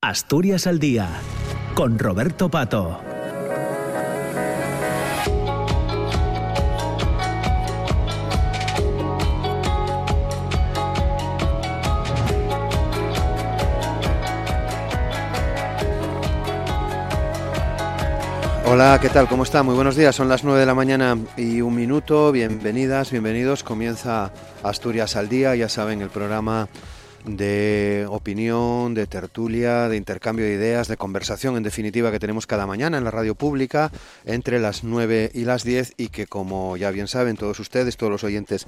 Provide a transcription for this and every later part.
Asturias al Día, con Roberto Pato. Hola, ¿qué tal? ¿Cómo está? Muy buenos días. Son las 9 de la mañana y un minuto. Bienvenidas, bienvenidos. Comienza Asturias al Día. Ya saben, el programa de opinión, de tertulia, de intercambio de ideas, de conversación, en definitiva, que tenemos cada mañana en la radio pública entre las 9 y las 10 y que, como ya bien saben todos ustedes, todos los oyentes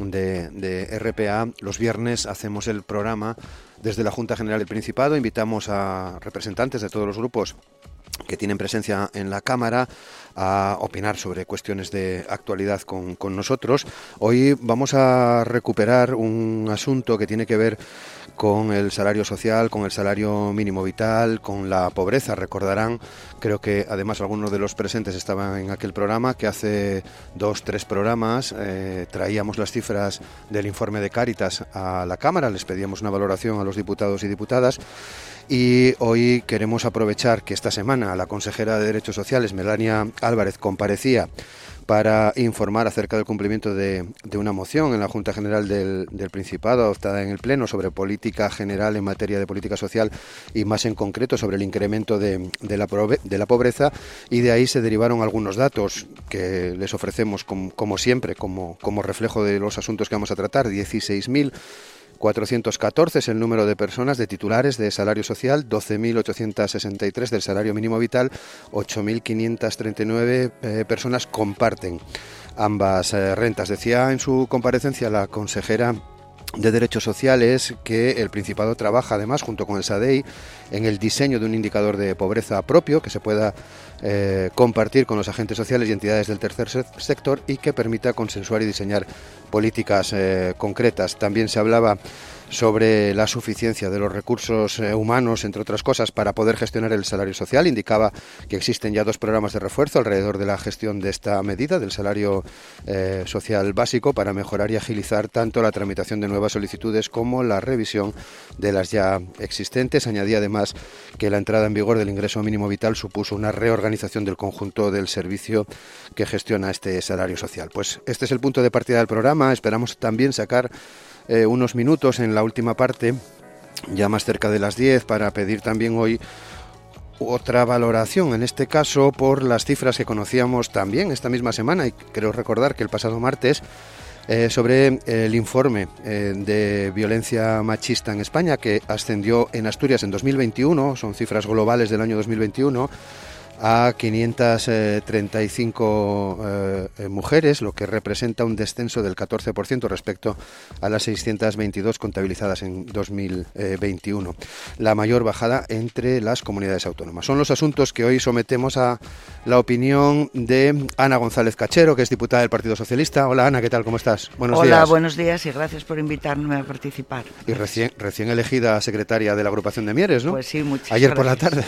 de, de RPA, los viernes hacemos el programa desde la Junta General del Principado. Invitamos a representantes de todos los grupos que tienen presencia en la Cámara a opinar sobre cuestiones de actualidad con, con, nosotros. Hoy vamos a recuperar un asunto que tiene que ver con el salario social, con el salario mínimo vital, con la pobreza. Recordarán, creo que además algunos de los presentes estaban en aquel programa, que hace dos, tres programas eh, traíamos las cifras del informe de Cáritas a la Cámara, les pedíamos una valoración a los diputados y diputadas y hoy queremos aprovechar que esta semana la consejera de Derechos Sociales, Melania Álvarez, comparecía para informar acerca del cumplimiento de, de, una moción en la Junta General del, del, Principado adoptada en el Pleno sobre política general en materia de política social y más en concreto sobre el incremento de, de, la, de la, pobreza y de ahí se derivaron algunos datos que les ofrecemos como, como siempre como, como reflejo de los asuntos que vamos a tratar. 16.000 414 es el número de personas de titulares de salario social, 12.863 del salario mínimo vital, 8.539 eh, personas comparten ambas eh, rentas. Decía en su comparecencia la consejera de Derechos Sociales que el Principado trabaja además junto con el SADEI en el diseño de un indicador de pobreza propio que se pueda eh, compartir con los agentes sociales y entidades del tercer sector y que permita consensuar y diseñar políticas eh, concretas. También se hablaba sobre la suficiencia de los recursos eh, humanos, entre otras cosas, para poder gestionar el salario social. Indicaba que existen ya dos programas de refuerzo alrededor de la gestión de esta medida, del salario eh, social básico, para mejorar y agilizar tanto la tramitación de nuevas solicitudes como la revisión de las ya existentes. Añadía además que la entrada en vigor del ingreso mínimo vital supuso una reorganización del conjunto del servicio que gestiona este salario social. Pues este es el punto de partida del programa. Esperamos también sacar eh, unos minutos en la última parte, ya más cerca de las 10, para pedir también hoy otra valoración, en este caso por las cifras que conocíamos también esta misma semana, y creo recordar que el pasado martes, eh, sobre el informe eh, de violencia machista en España, que ascendió en Asturias en 2021, son cifras globales del año 2021, a 535 eh, eh, mujeres, lo que representa un descenso del 14% respecto a las 622 contabilizadas en 2021. La mayor bajada entre las comunidades autónomas. Son los asuntos que hoy sometemos a la opinión de Ana González Cachero, que es diputada del Partido Socialista. Hola Ana, ¿qué tal? ¿Cómo estás? Buenos Hola, días. buenos días y gracias por invitarme a participar. Y recién, recién elegida secretaria de la agrupación de Mieres, ¿no? Pues sí, muchas Ayer gracias. por la tarde.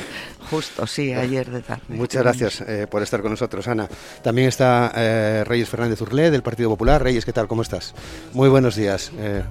Justo, sí, ayer de tarde. Muchas gracias eh, por estar con nosotros, Ana. También está eh, Reyes Fernández Urlé, del Partido Popular. Reyes, ¿qué tal? ¿Cómo estás? Muy buenos días. Eh,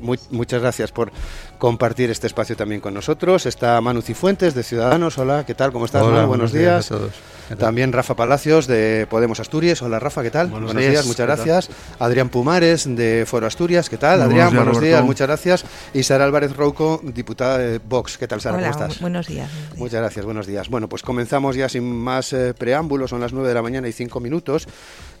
muy, muchas gracias por compartir este espacio también con nosotros. Está Manu Cifuentes, de Ciudadanos. Hola, ¿qué tal? ¿Cómo estás, Hola, Manu? Buenos, días. días a todos. También Rafa Palacios, de Podemos Asturias. Hola, Rafa, ¿qué tal? Buenos, días, días, muchas ¿qué gracias. Adrián Pumares, de Foro Asturias. ¿Qué tal? Muy Adrián, buenos días, buenos días, muchas gracias. Y Sara Álvarez Rouco, diputada de Vox. ¿Qué tal, Sara? Hola, ¿Cómo estás? buenos días. buenos días. Muchas gracias, buenos días. Bueno, pues comenzamos ya sin más eh, preámbulos, son las 9 de la mañana y 5 minutos.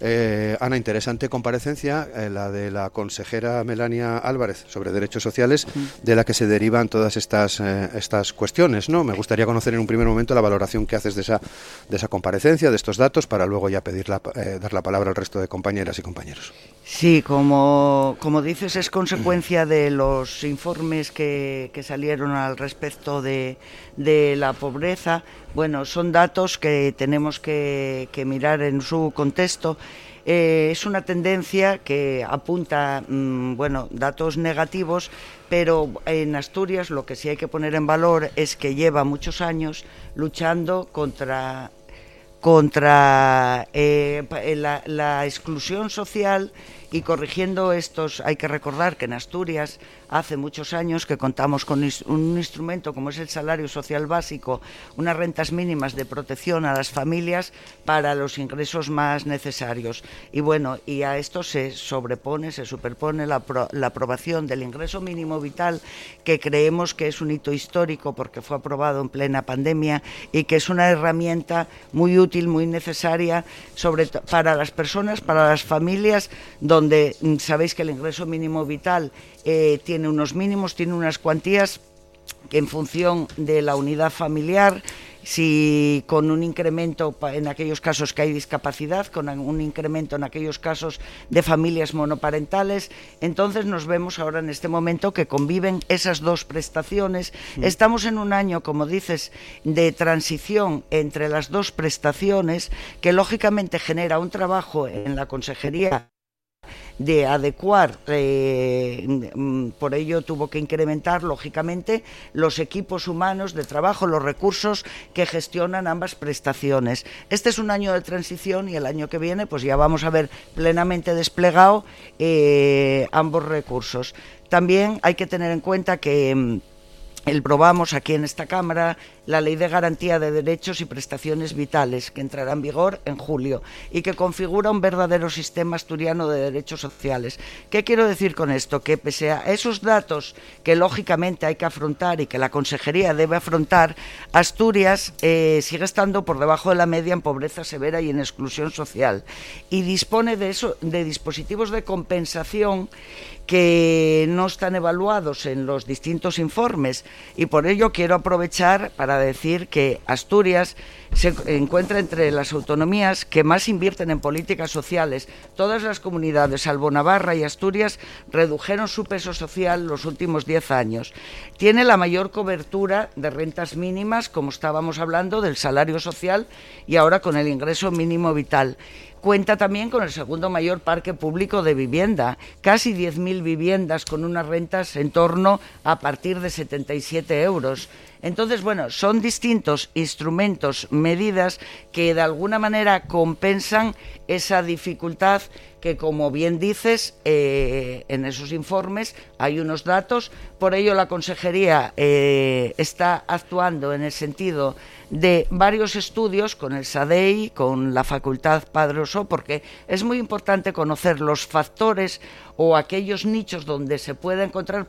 Eh, Ana, interesante comparecencia, eh, la de la consejera Melania Álvarez sobre derechos sociales, de la que se derivan todas estas, eh, estas cuestiones. ¿no? Me gustaría conocer en un primer momento la valoración que haces de esa, de esa comparecencia, de estos datos, para luego ya pedir la, eh, dar la palabra al resto de compañeras y compañeros. Sí, como, como dices, es consecuencia de los informes que, que salieron al respecto de, de, la pobreza. Bueno, son datos que tenemos que, que mirar en su contexto. Eh, es una tendencia que apunta, mmm, bueno, datos negativos, pero en Asturias lo que sí hay que poner en valor es que lleva muchos años luchando contra contra eh, la, la, exclusión social y corrigiendo estos, hay que recordar que en Asturias hace muchos años que contamos con un instrumento como es el salario social básico, unas rentas mínimas de protección a las familias para los ingresos más necesarios. Y bueno, y a esto se sobrepone, se superpone la, la aprobación del ingreso mínimo vital, que creemos que es un hito histórico porque fue aprobado en plena pandemia y que es una herramienta muy útil, muy necesaria sobre para las personas, para las familias, donde mm, sabéis que el ingreso mínimo vital eh, tiene unos mínimos, tiene unas cuantías que en función de la unidad familiar si con un incremento en aquellos casos que hay discapacidad, con un incremento en aquellos casos de familias monoparentales, entonces nos vemos ahora en este momento que conviven esas dos prestaciones. Mm. Estamos en un año, como dices, de transición entre las dos prestaciones que lógicamente genera un trabajo en la consejería de adecuar, eh, mm, por ello tuvo que incrementar, lógicamente, los equipos humanos de trabajo, los recursos que gestionan ambas prestaciones. Este es un año de transición y el año que viene pues ya vamos a ver plenamente desplegado eh, ambos recursos. También hay que tener en cuenta que mm, el probamos aquí en esta Cámara la Ley de Garantía de Derechos y Prestaciones Vitales, que entrará en vigor en julio y que configura un verdadero sistema asturiano de derechos sociales. ¿Qué quiero decir con esto? Que pese a esos datos que lógicamente hay que afrontar y que la Consejería debe afrontar, Asturias eh, sigue estando por debajo de la media en pobreza severa y en exclusión social y dispone de, de dispositivos de compensación que no están evaluados en los distintos informes y por ello quiero aprovechar para decir que Asturias se encuentra entre las autonomías que más invierten en políticas sociales. Todas las comunidades, salvo Navarra y Asturias, redujeron su peso social los últimos 10 años. Tiene la mayor cobertura de rentas mínimas, como estábamos hablando, del salario social y ahora con el ingreso mínimo vital. Cuenta también con el segundo mayor parque público de vivienda, casi 10.000 viviendas con unas rentas en torno a partir de 77 euros. Entonces, bueno, son distintos instrumentos, medidas que de alguna manera compensan esa dificultad que, como bien dices, eh, en esos informes hay unos datos. Por ello, la Consejería eh, está actuando en el sentido de varios estudios con el SADEI, con la Facultad Padroso, porque es muy importante conocer los factores o aquellos nichos donde se pueda encontrar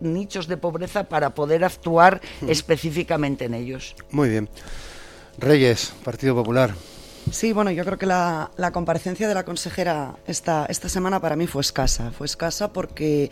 nichos de pobreza para poder actuar mm. específicamente en ellos. Muy bien. Reyes, Partido Popular. Sí, bueno, yo creo que la, comparecencia de la consejera esta, esta semana para mí fue escasa. Fue escasa porque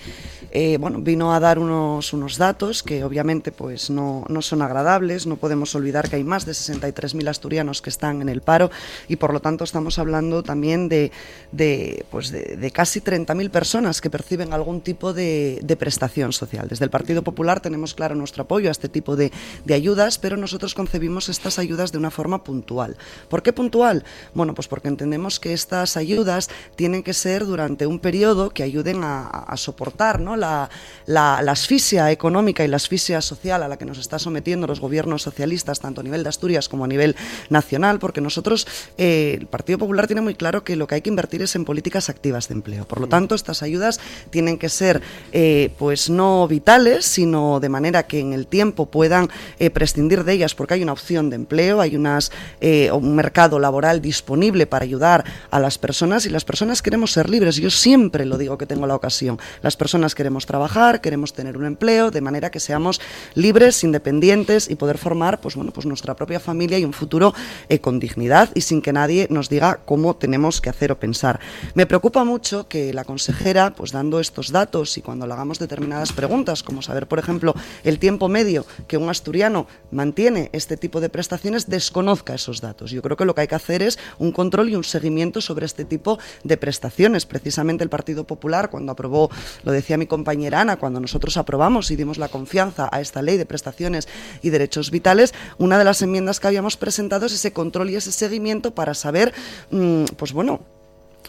eh, bueno, vino a dar unos, unos datos que obviamente pues, no, no son agradables. No podemos olvidar que hay más de 63.000 asturianos que están en el paro y por lo tanto estamos hablando también de, de, pues de, de casi 30.000 personas que perciben algún tipo de, prestación social. Desde el Partido Popular tenemos claro nuestro apoyo a este tipo de, de ayudas, pero nosotros concebimos estas ayudas de una forma puntual. ¿Por qué puntual? Bueno, pues porque entendemos que estas ayudas tienen que ser durante un periodo que ayuden a, soportar ¿no? la, asfixia económica y la asfixia social a la que nos está sometiendo los gobiernos socialistas, tanto a nivel de Asturias como a nivel nacional, porque nosotros, eh, el Partido Popular tiene muy claro que lo que hay que invertir es en políticas activas de empleo. Por lo tanto, estas ayudas tienen que ser eh, pues no vitales, sino de manera que en el tiempo puedan eh, prescindir de ellas porque hay una opción de empleo, hay unas, un mercado laboral laboral disponible para ayudar a las personas y las personas queremos ser libres. Yo siempre lo digo que tengo la ocasión. Las personas queremos trabajar, queremos tener un empleo, de manera que seamos libres, independientes y poder formar pues, bueno, pues nuestra propia familia y un futuro eh, con dignidad y sin que nadie nos diga cómo tenemos que hacer o pensar. Me preocupa mucho que la consejera, pues dando estos datos y cuando le hagamos determinadas preguntas, como saber, por ejemplo, el tiempo medio que un asturiano mantiene este tipo de prestaciones, desconozca esos datos. Yo creo que lo que hay que hacer es un control y un seguimiento sobre este tipo de prestaciones. Precisamente el Partido Popular, cuando aprobó, lo decía mi compañera Ana, cuando nosotros aprobamos y dimos la confianza a esta ley de prestaciones y derechos vitales, una de las enmiendas que habíamos presentado es ese control y ese seguimiento para saber, mm, pues bueno,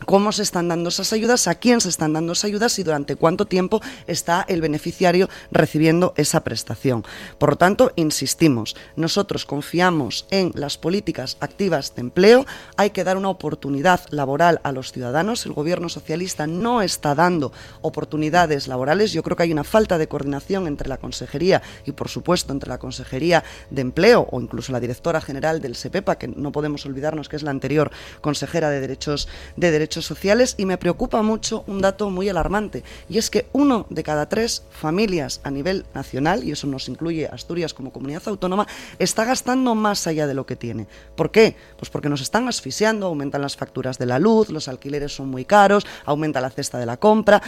cómo se están dando esas ayudas, a quién se están dando esas ayudas y durante cuánto tiempo está el beneficiario recibiendo esa prestación. Por lo tanto, insistimos, nosotros confiamos en las políticas activas de empleo, hay que dar una oportunidad laboral a los ciudadanos, el gobierno socialista no está dando oportunidades laborales, yo creo que hay una falta de coordinación entre la Consejería y, por supuesto, entre la Consejería de Empleo o incluso la directora general del SEPEPA, que no podemos olvidarnos que es la anterior consejera de Derechos, de derechos sociales y me preocupa mucho un dato muy alarmante y es que uno de cada tres familias a nivel nacional, y eso nos incluye Asturias como comunidad autónoma, está gastando más allá de lo que tiene. ¿Por qué? Pues porque nos están asfixiando, aumentan las facturas de la luz, los alquileres son muy caros, aumenta la cesta de la compra.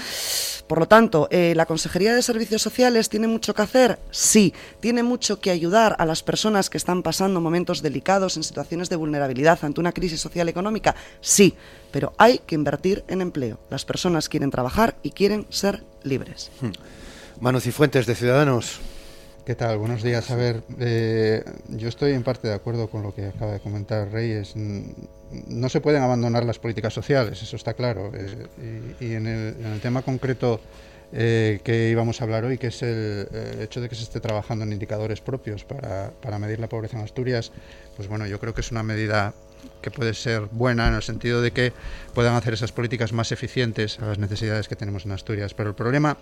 Por lo tanto, eh, ¿la Consejería de Servicios Sociales tiene mucho que hacer? Sí. ¿Tiene mucho que ayudar a las personas que están pasando momentos delicados en situaciones de vulnerabilidad ante una crisis social económica? Sí pero hay que invertir en empleo. Las personas quieren trabajar y quieren ser libres. Hmm. Manu Cifuentes, de Ciudadanos. ¿Qué tal? Buenos días. A ver, eh, yo estoy en parte de acuerdo con lo que acaba de comentar Reyes. No se pueden abandonar las políticas sociales, eso está claro. Eh, y, en, el, tema concreto eh, que íbamos a hablar hoy, que es el, hecho de que se esté trabajando en indicadores propios para, para medir la pobreza en Asturias, pues bueno, yo creo que es una medida que puede ser buena en el sentido de que puedan hacer esas políticas más eficientes a las necesidades que tenemos en Asturias. Pero el problema,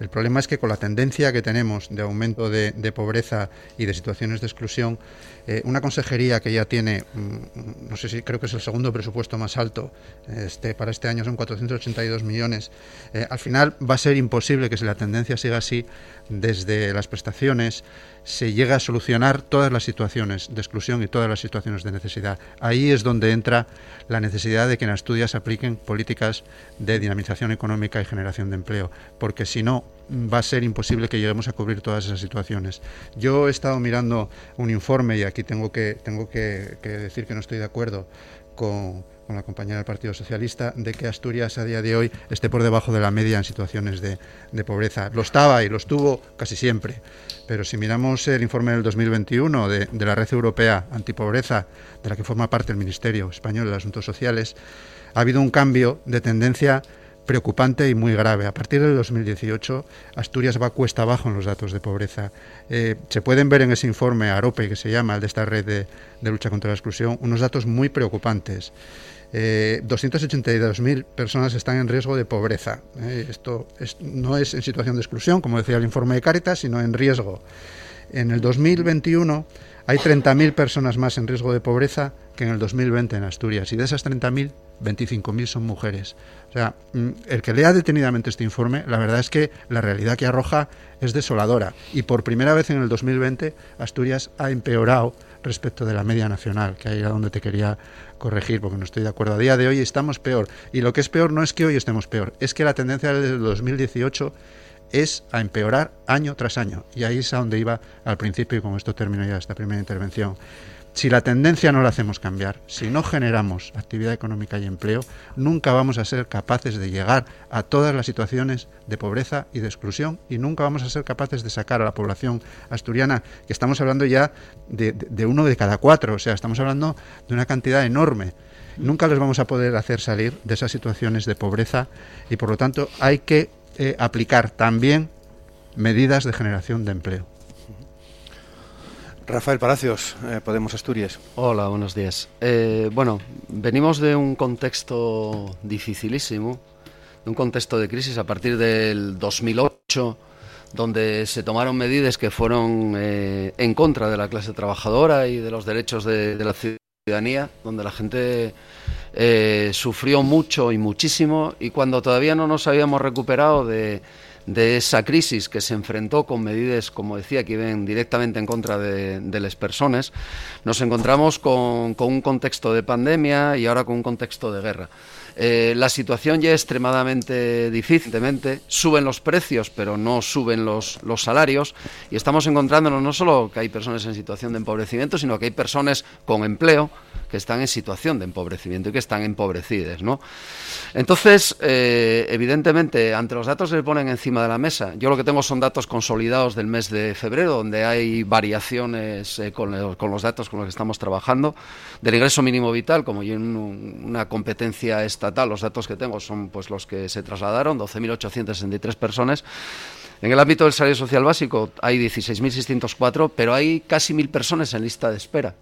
el problema es que con la tendencia que tenemos de aumento de, pobreza y de situaciones de exclusión, eh, una consejería que ya tiene, mm, no sé si creo que es el segundo presupuesto más alto, este, para este año son 482 millones, eh, al final va a ser imposible que si la tendencia siga así, desde las prestaciones, se llega a solucionar todas las situaciones de exclusión y todas las situaciones de necesidad. Ahí es donde entra la necesidad de que en Asturias apliquen políticas de dinamización económica y generación de empleo, porque si no va a ser imposible que lleguemos a cubrir todas esas situaciones. Yo he estado mirando un informe y aquí tengo que, tengo que decir que no estoy de acuerdo con, con la compañera del Partido Socialista, de que Asturias a día de hoy esté por debajo de la media en situaciones de, pobreza. Lo estaba y lo estuvo casi siempre, pero si miramos el informe del 2021 de, de la Red Europea Antipobreza, de la que forma parte el Ministerio Español de Asuntos Sociales, ha habido un cambio de tendencia preocupante y muy grave. A partir del 2018, Asturias va cuesta abajo en los datos de pobreza. Eh, se pueden ver en ese informe AROPE, que se llama, el de esta red de, lucha contra la exclusión, unos datos muy preocupantes. Eh, 282.000 personas están en riesgo de pobreza. Eh, esto no es en situación de exclusión, como decía el informe de Caritas, sino en riesgo. En el 2021 hay 30.000 personas más en riesgo de pobreza que en el 2020 en Asturias. Y de esas 30.000, 25.000 son mujeres. O sea, mm, el que lea detenidamente este informe, la verdad es que la realidad que arroja es desoladora. Y por primera vez en el 2020, Asturias ha empeorado respecto de la media nacional, que ahí era donde te quería corregir, porque no estoy de acuerdo. A día de hoy estamos peor. Y lo que es peor no es que hoy estemos peor, es que la tendencia del 2018 es a empeorar año tras año. Y ahí es a donde iba al principio, y con esto termino ya esta primera intervención. Si la tendencia no la hacemos cambiar, si no generamos actividad económica y empleo, nunca vamos a ser capaces de llegar a todas las situaciones de pobreza y de exclusión y nunca vamos a ser capaces de sacar a la población asturiana, que estamos hablando ya de, uno de cada cuatro, o sea, estamos hablando de una cantidad enorme. Nunca les vamos a poder hacer salir de esas situaciones de pobreza y por lo tanto hay que eh, aplicar también medidas de generación de empleo. Rafael Palacios, eh, Podemos Asturias. Hola, buenos días. Eh, bueno, venimos de un contexto dificilísimo, de un contexto de crisis a partir del 2008, donde se tomaron medidas que fueron eh, en contra de la clase trabajadora y de los derechos de, de la ciudadanía, donde la gente sufrió mucho y muchísimo, y cuando todavía no nos habíamos recuperado de de esa crisis que se enfrentó con medidas, como decía, que iban directamente en contra de, las personas, nos encontramos con, un contexto de pandemia y ahora con un contexto de guerra. Eh, la situación ya es extremadamente difícil, suben los precios, pero no suben los, los salarios, y estamos encontrándonos no solo que hay personas en situación de empobrecimiento, sino que hay personas con empleo que están en situación de empobrecimiento y que están empobrecidas, ¿no? Entonces, eh, evidentemente, ante los datos que se ponen encima de la mesa, yo lo que tengo son datos consolidados del mes de febrero, donde hay variaciones eh, con, los datos con los que estamos trabajando, del ingreso mínimo vital, como una competencia los datos que tengo son pues los que se trasladaron, 12.863 personas. En el ámbito del salario social básico hay 16.604, pero hay casi mil personas en lista de espera.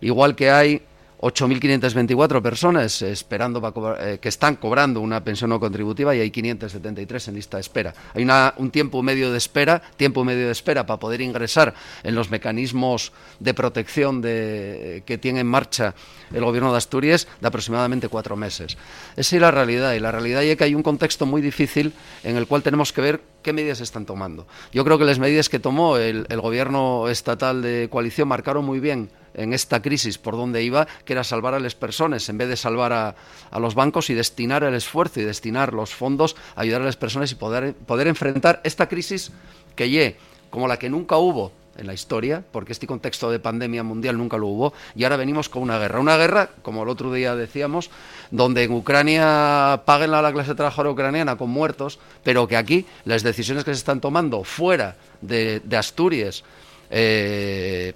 Igual que hay 8.524 personas esperando eh, que están cobrando una pensión no contributiva y hay 573 en lista de espera. Hay un tiempo medio de espera, tiempo medio de espera para poder ingresar en los mecanismos de protección que tiene en marcha el gobierno de Asturias de aproximadamente cuatro meses. Esa es la realidad y la realidad es que hay un contexto muy difícil en el cual tenemos que ver qué medidas están tomando. Yo creo que las medidas que tomó el gobierno estatal de coalición marcaron muy bien en esta crisis por donde iba, que era salvar a las personas en vez de salvar a, los bancos y destinar el esfuerzo y destinar los fondos a ayudar a las personas y poder, poder enfrentar esta crisis que ye como la que nunca hubo en la historia, porque este contexto de pandemia mundial nunca lo hubo, y ahora venimos con una guerra. Una guerra, como el otro día decíamos, donde en Ucrania paguen a la clase trabajadora ucraniana con muertos, pero que aquí las decisiones que se están tomando fuera de, Asturias, eh,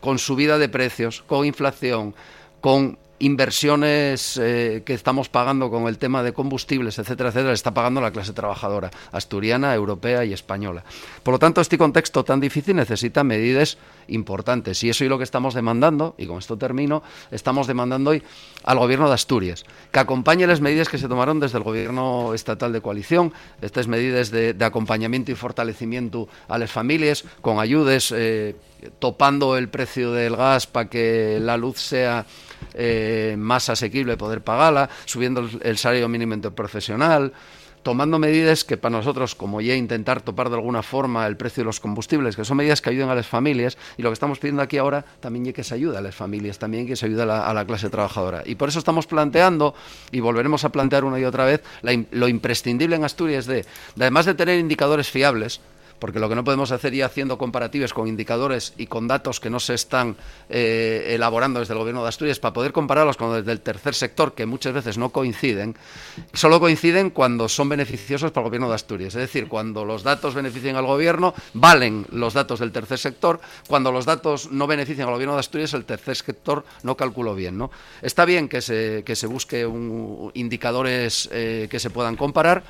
con subida de precios, con inflación, con inversiones eh, que estamos pagando con el tema de combustibles, etcétera, etcétera, está pagando la clase trabajadora asturiana, europea y española. Por lo tanto, este contexto tan difícil necesita medidas importantes y eso es lo que estamos demandando, y con esto termino, estamos demandando hoy al gobierno de Asturias, que acompañe las medidas que se tomaron desde el gobierno estatal de coalición, estas medidas de, acompañamiento y fortalecimiento a las familias, con ayudas, eh, topando el precio del gas para que la luz sea eh, más asequible poder pagarla, subiendo el salario mínimo interprofesional, tomando medidas que para nosotros, como ya intentar topar de alguna forma el precio de los combustibles, que son medidas que ayuden a las familias, y lo que estamos pidiendo aquí ahora también que se ayude a las familias, también que se ayude a la, clase trabajadora. Y por eso estamos planteando, y volveremos a plantear una y otra vez, lo imprescindible en Asturias de, además de tener indicadores fiables, porque lo que no podemos hacer ya haciendo comparativas con indicadores y con datos que no se están eh, elaborando desde el Gobierno de Asturias para poder compararlos con desde el tercer sector, que muchas veces no coinciden, solo coinciden cuando son beneficiosos para el Gobierno de Asturias. Es decir, cuando los datos benefician al Gobierno, valen los datos del tercer sector, cuando los datos no benefician al Gobierno de Asturias, el tercer sector no calculó bien. ¿no? Está bien que se, que se busque indicadores eh, que se puedan comparar,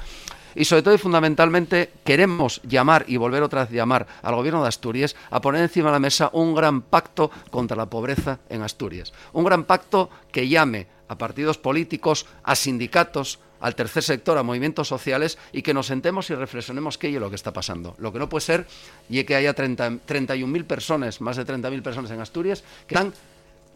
y sobre todo y fundamentalmente queremos llamar y volver otra vez a llamar al gobierno de Asturias a poner encima de la mesa un gran pacto contra la pobreza en Asturias. Un gran pacto que llame a partidos políticos, a sindicatos, al tercer sector, a movimientos sociales y que nos sentemos y reflexionemos qué es lo que está pasando. Lo que no puede ser y que haya 30, 31.000 personas, más de 30.000 personas en Asturias, que están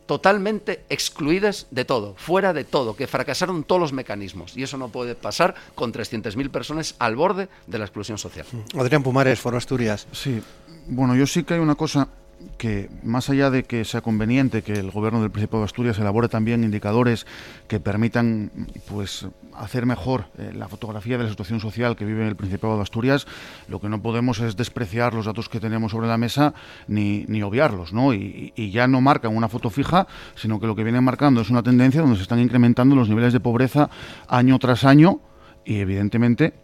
totalmente excluidas de todo, fuera de todo, que fracasaron todos los mecanismos. Y eso no puede pasar con 300.000 personas al borde de la exclusión social. Adrián Pumares, Foro Asturias. Sí, bueno, yo sí que hay una cosa que más allá de que sea conveniente que el gobierno del Principado de Asturias elabore también indicadores que permitan pues hacer mejor eh, la fotografía de la situación social que vive el Principado de Asturias, lo que no podemos es despreciar los datos que tenemos sobre la mesa ni, ni obviarlos, ¿no? Y, y, ya no marcan una foto fija, sino que lo que vienen marcando es una tendencia donde se están incrementando los niveles de pobreza año tras año y evidentemente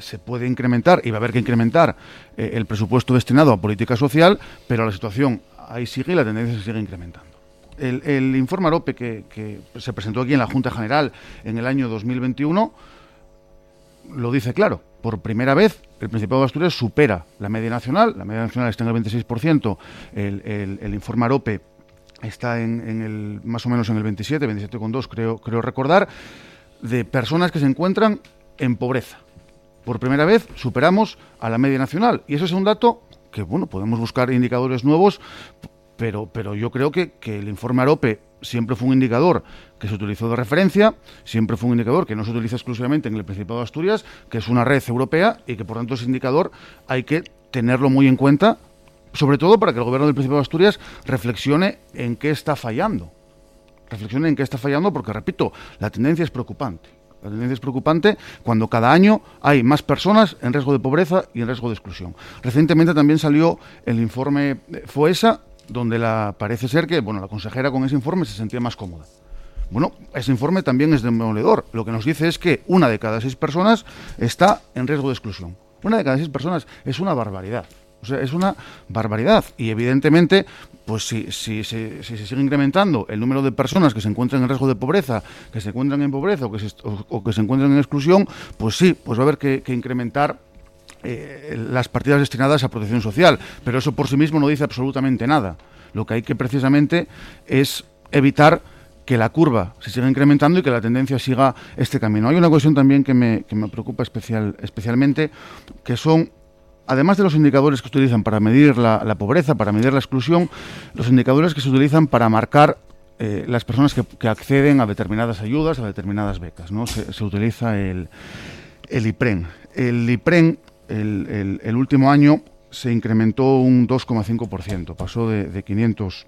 se puede incrementar y va a haber que incrementar eh, el presupuesto destinado a política social, pero la situación ahí sigue y la tendencia se sigue incrementando. El, informe AROPE que, se presentó aquí en la Junta General en el año 2021 lo dice claro. Por primera vez, el Principado de Asturias supera la media nacional. La media nacional está en el 26%. El, el, informe AROPE está en, el, más o menos en el 27, 27,2 creo, creo recordar, de personas que se encuentran en pobreza por primera vez superamos a la media nacional. Y eso es un dato que, bueno, podemos buscar indicadores nuevos, pero, pero yo creo que, el informe AROPE siempre fue un indicador que se utilizó de referencia, siempre fue un indicador que no se utiliza exclusivamente en el Principado de Asturias, que es una red europea y que por tanto ese indicador hay que tenerlo muy en cuenta, sobre todo para que el gobierno del Principado de Asturias reflexione en qué está fallando. Reflexione en qué está fallando porque, repito, la tendencia es preocupante. La tendencia es preocupante cuando cada año hay más personas en riesgo de pobreza y en riesgo de exclusión. Recientemente también salió el informe FOESA, donde la, parece ser que bueno, la consejera con ese informe se sentía más cómoda. Bueno, ese informe también es demoledor. Lo que nos dice es que una de cada seis personas está en riesgo de exclusión. Una de cada seis personas es una barbaridad. O sea, es una barbaridad. Y evidentemente, pues si, si, si, se sigue incrementando el número de personas que se encuentran en riesgo de pobreza, que se encuentran en pobreza o que se, o, que se encuentran en exclusión, pues sí, pues va a haber que, que incrementar eh, las partidas destinadas a protección social. Pero eso por sí mismo no dice absolutamente nada. Lo que hay que precisamente es evitar que la curva se siga incrementando y que la tendencia siga este camino. Hay una cuestión también que me, que me preocupa especial, especialmente, que son además de los indicadores que se utilizan para medir la, pobreza, para medir la exclusión, los indicadores que se utilizan para marcar eh, las personas que, acceden a determinadas ayudas, a determinadas becas. ¿no? Se, utiliza el, el, IPREN. El IPREN, el, último año, se incrementó un 2,5%, pasó de, de 500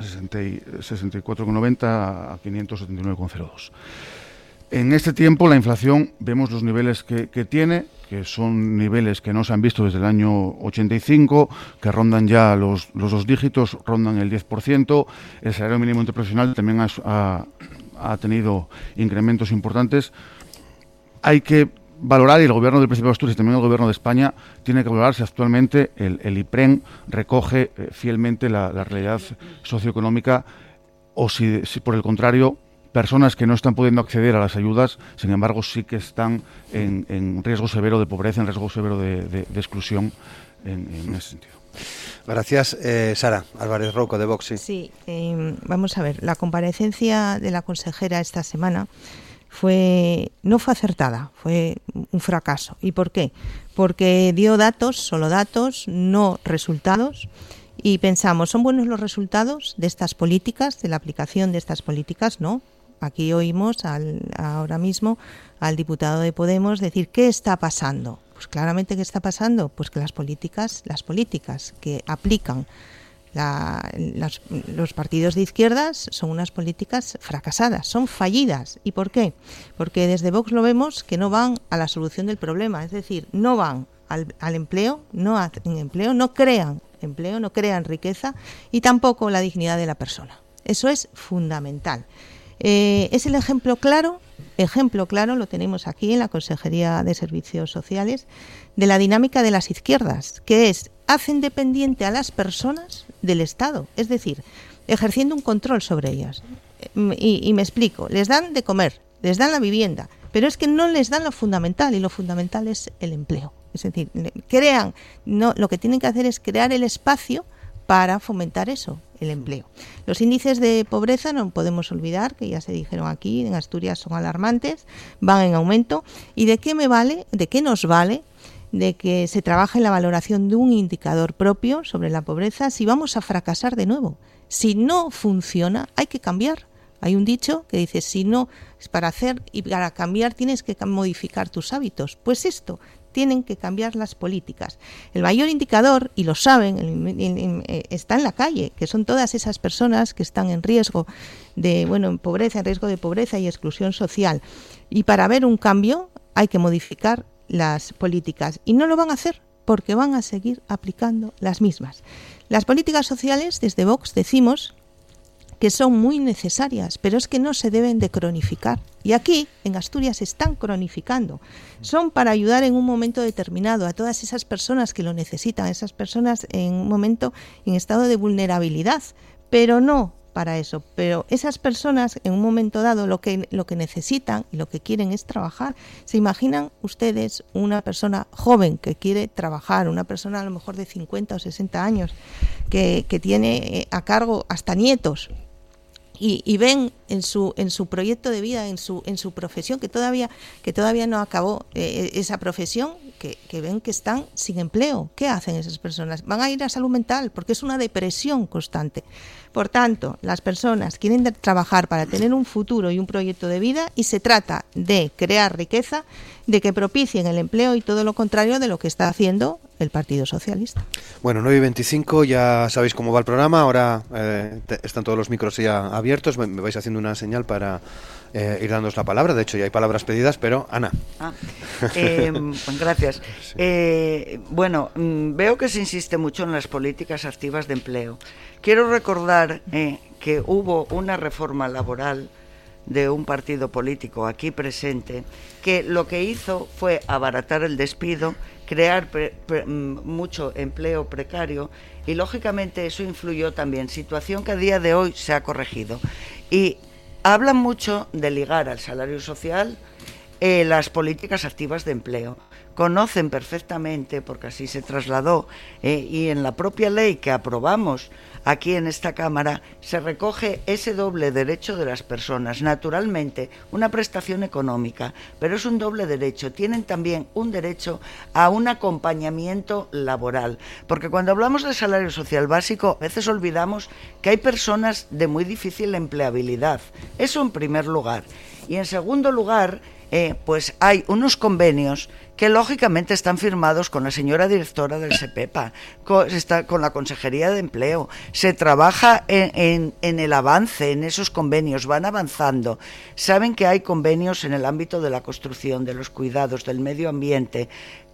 64,90 a 579,02. En este tiempo la inflación vemos los niveles que, tiene, que son niveles que no se han visto desde el año 85, que rondan ya los, dos dígitos, rondan el 10%. El salario mínimo interprofesional también ha, ha, ha tenido incrementos importantes. Hay que valorar, y el gobierno del Principado de Asturias y también el gobierno de España, tiene que valorar si actualmente el, el IPREN recoge eh, fielmente la, la, realidad socioeconómica o si, si, por el contrario, personas que no están pudiendo acceder a las ayudas, sin embargo, sí que están en, en riesgo severo de pobreza, en riesgo severo de, de, de exclusión en, en, ese sentido. Gracias, eh, Sara Álvarez Roco de Vox. Sí, sí eh, vamos a ver, la comparecencia de la consejera esta semana fue no fue acertada, fue un fracaso. ¿Y por qué? Porque dio datos, solo datos, no resultados. Y pensamos, ¿son buenos los resultados de estas políticas, de la aplicación de estas políticas? No. Aquí oímos al, ahora mismo al diputado de Podemos decir, ¿qué está pasando? Pues claramente, ¿qué está pasando? Pues que las políticas, las políticas que aplican la, los partidos de izquierdas son unas políticas fracasadas, son fallidas. ¿Y por qué? Porque desde Vox lo vemos que no van a la solución del problema, es decir, no van al, al empleo, no hacen empleo, no crean empleo, no crean riqueza y tampoco la dignidad de la persona. Eso es fundamental. Eh, es el ejemplo claro, ejemplo claro, lo tenemos aquí en la Consejería de Servicios Sociales, de la dinámica de las izquierdas, que es hacen dependiente a las personas del Estado, es decir, ejerciendo un control sobre ellas. Y, y, me explico, les dan de comer, les dan la vivienda, pero es que no les dan lo fundamental y lo fundamental es el empleo. Es decir, crean, no, lo que tienen que hacer es crear el espacio para fomentar eso, el empleo. Los índices de pobreza no podemos olvidar, que ya se dijeron aquí, en Asturias son alarmantes, van en aumento. ¿Y de qué me vale, de qué nos vale de que se trabaje la valoración de un indicador propio sobre la pobreza si vamos a fracasar de nuevo. Si no funciona, hay que cambiar. Hay un dicho que dice, si no, es para hacer y para cambiar tienes que modificar tus hábitos. Pues esto, tienen que cambiar las políticas. El mayor indicador, y lo saben, está en la calle, que son todas esas personas que están en riesgo de, bueno, en pobreza, en riesgo de pobreza y exclusión social. Y para ver un cambio hay que modificar las políticas y no lo van a hacer porque van a seguir aplicando las mismas. Las políticas sociales, desde Vox decimos que son muy necesarias, pero es que no se deben de cronificar. Y aquí, en Asturias, se están cronificando. Son para ayudar en un momento determinado a todas esas personas que lo necesitan, esas personas en un momento en estado de vulnerabilidad, pero no para eso. Pero esas personas, en un momento dado, lo que, lo que necesitan y lo que quieren es trabajar. ¿Se imaginan ustedes una persona joven que quiere trabajar, una persona a lo mejor de 50 o 60 años, que, que tiene eh, a cargo hasta nietos? Y, y, ven en su en su proyecto de vida en su en su profesión que todavía que todavía no acabó eh, esa profesión que, ven que están sin empleo. Qué hacen esas personas van a ir a salud mental porque es una depresión constante. Por tanto las personas quieren trabajar para tener un futuro y un proyecto de vida y se trata de crear riqueza de que propicien el empleo y todo lo contrario de lo que está haciendo el Partido Socialista. Bueno, 9 y 25, ya sabéis cómo va el programa. Ahora eh, te, están todos los micros ya abiertos. Me, me vais haciendo una señal para eh, ir dándos la palabra. De hecho, ya hay palabras pedidas, pero Ana. Ah, eh, gracias. Sí. Eh, bueno, mm, veo que se insiste mucho en las políticas activas de empleo. Quiero recordar eh, que hubo una reforma laboral de un partido político aquí presente que lo que hizo fue abaratar el despido crear mm, mucho empleo precario y lógicamente eso influyó también, situación que a día de hoy se ha corregido. Y hablan mucho de ligar al salario social eh, las políticas activas de empleo conocen perfectamente, porque así se trasladó, eh, y en la propia ley que aprobamos aquí en esta Cámara, se recoge ese doble derecho de las personas. Naturalmente, una prestación económica, pero es un doble derecho. Tienen también un derecho a un acompañamiento laboral, porque cuando hablamos de salario social básico, a veces olvidamos que hay personas de muy difícil empleabilidad. Eso en primer lugar. Y en segundo lugar, eh, pues hay unos convenios que lógicamente están firmados con la señora directora del SEPEPA, con, está, con la Consejería de Empleo. Se trabaja en, en, el avance, en esos convenios, van avanzando. Saben que hay convenios en el ámbito de la construcción, de los cuidados, del medio ambiente,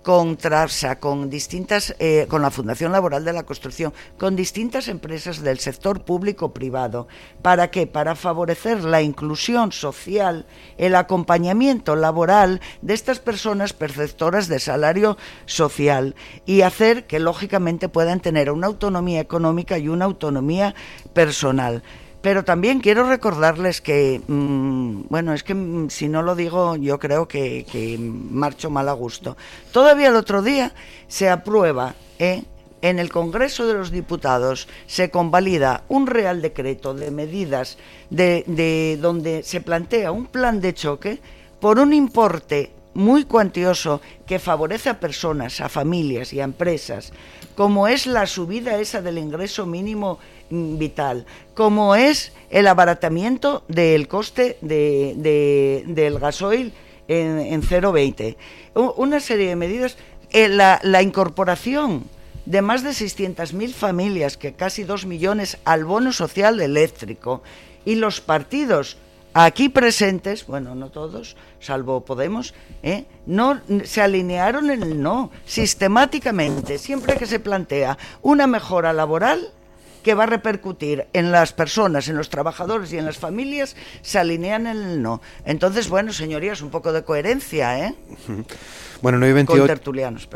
con TRAPSA, con distintas, eh, con la Fundación Laboral de la Construcción, con distintas empresas del sector público-privado. ¿Para qué? Para favorecer la inclusión social, el acompañamiento laboral de estas personas perceptoras de salario social y hacer que lógicamente puedan tener una autonomía económica y una autonomía personal. Pero también quiero recordarles que, mm, bueno, es que mm, si no lo digo yo creo que, marcho mal a gusto. Todavía el otro día se aprueba ¿eh? en el Congreso de los Diputados, se convalida un real decreto de medidas de, de donde se plantea un plan de choque por un importe muy cuantioso que favorece a personas, a familias y a empresas, como es la subida esa del ingreso mínimo vital, como es el abaratamiento del coste de, del gasoil en, en 0,20. Una serie de medidas, eh, la, la incorporación de más de 600.000 familias, que casi 2 millones, al bono social eléctrico, y los partidos aquí presentes, bueno, no todos, salvo Podemos, ¿eh? no se alinearon en el no, sistemáticamente, siempre que se plantea una mejora laboral, que va a repercutir en las personas, en los trabajadores y en las familias, se alinean en el no. Entonces, bueno, señorías, un poco de coherencia, ¿eh? Bueno, 9 y 28. Con tertulianos,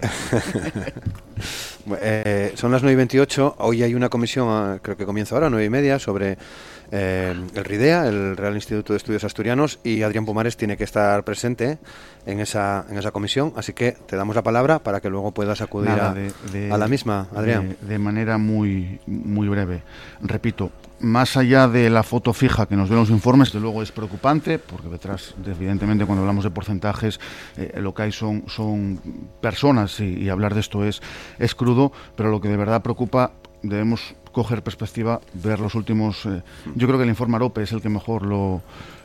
eh, son las 9 y 28. Hoy hay una comisión, ah, creo que comienza ahora, 9 y media, sobre eh, el RIDEA, el Real Instituto de Estudios Asturianos, y Adrián Pumares tiene que estar presente en esa, en esa comisión, así que te damos la palabra para que luego puedas acudir a, la misma, Adrián. De, manera muy, muy breve. Repito, más allá de la foto fija que nos den los informes, que luego es preocupante, porque detrás, evidentemente, cuando hablamos de porcentajes, eh, lo que hay son, son personas y, y, hablar de esto es, es crudo, pero lo que de verdad preocupa debemos coger perspectiva, ver los últimos... Eh, yo creo que el informe Arope es el que mejor lo,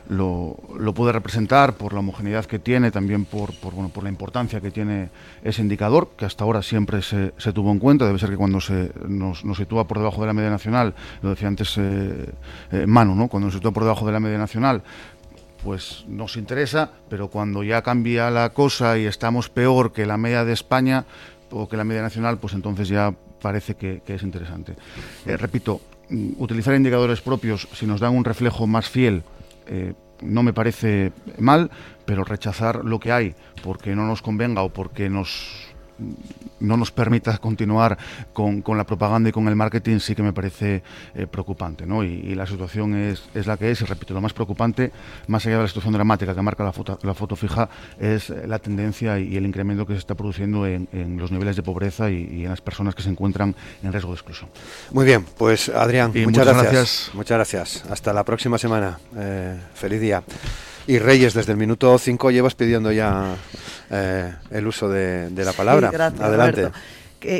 lo, puede representar por la homogeneidad que tiene, también por, por, bueno, por la importancia que tiene ese indicador, que hasta ahora siempre se, se tuvo en cuenta. Debe ser que cuando se nos, nos, sitúa por debajo de la media nacional, lo decía antes eh, eh, Manu, ¿no? cuando nos sitúa por debajo de la media nacional, pues nos interesa, pero cuando ya cambia la cosa y estamos peor que la media de España o que la media nacional, pues entonces ya parece que, es interesante. Eh, repito, mm, utilizar indicadores propios, si nos dan un reflejo más fiel, eh, no me parece mal, pero rechazar lo que hay porque no nos convenga o porque nos no nos permita continuar con, con, la propaganda y con el marketing sí que me parece eh, preocupante. ¿no? Y, y, la situación es, es, la que es, y repito, lo más preocupante, más allá de la situación dramática que marca la foto, la foto fija, es la tendencia y el incremento que se está produciendo en, en los niveles de pobreza y, y, en las personas que se encuentran en riesgo de exclusión. Muy bien, pues Adrián, muchas, muchas gracias. gracias. Muchas gracias. Hasta la próxima semana. Eh, feliz día. Y Reyes, desde el minuto 5 llevas pidiendo ya eh, el uso de, de, la palabra. Sí, gracias, Adelante. Roberto.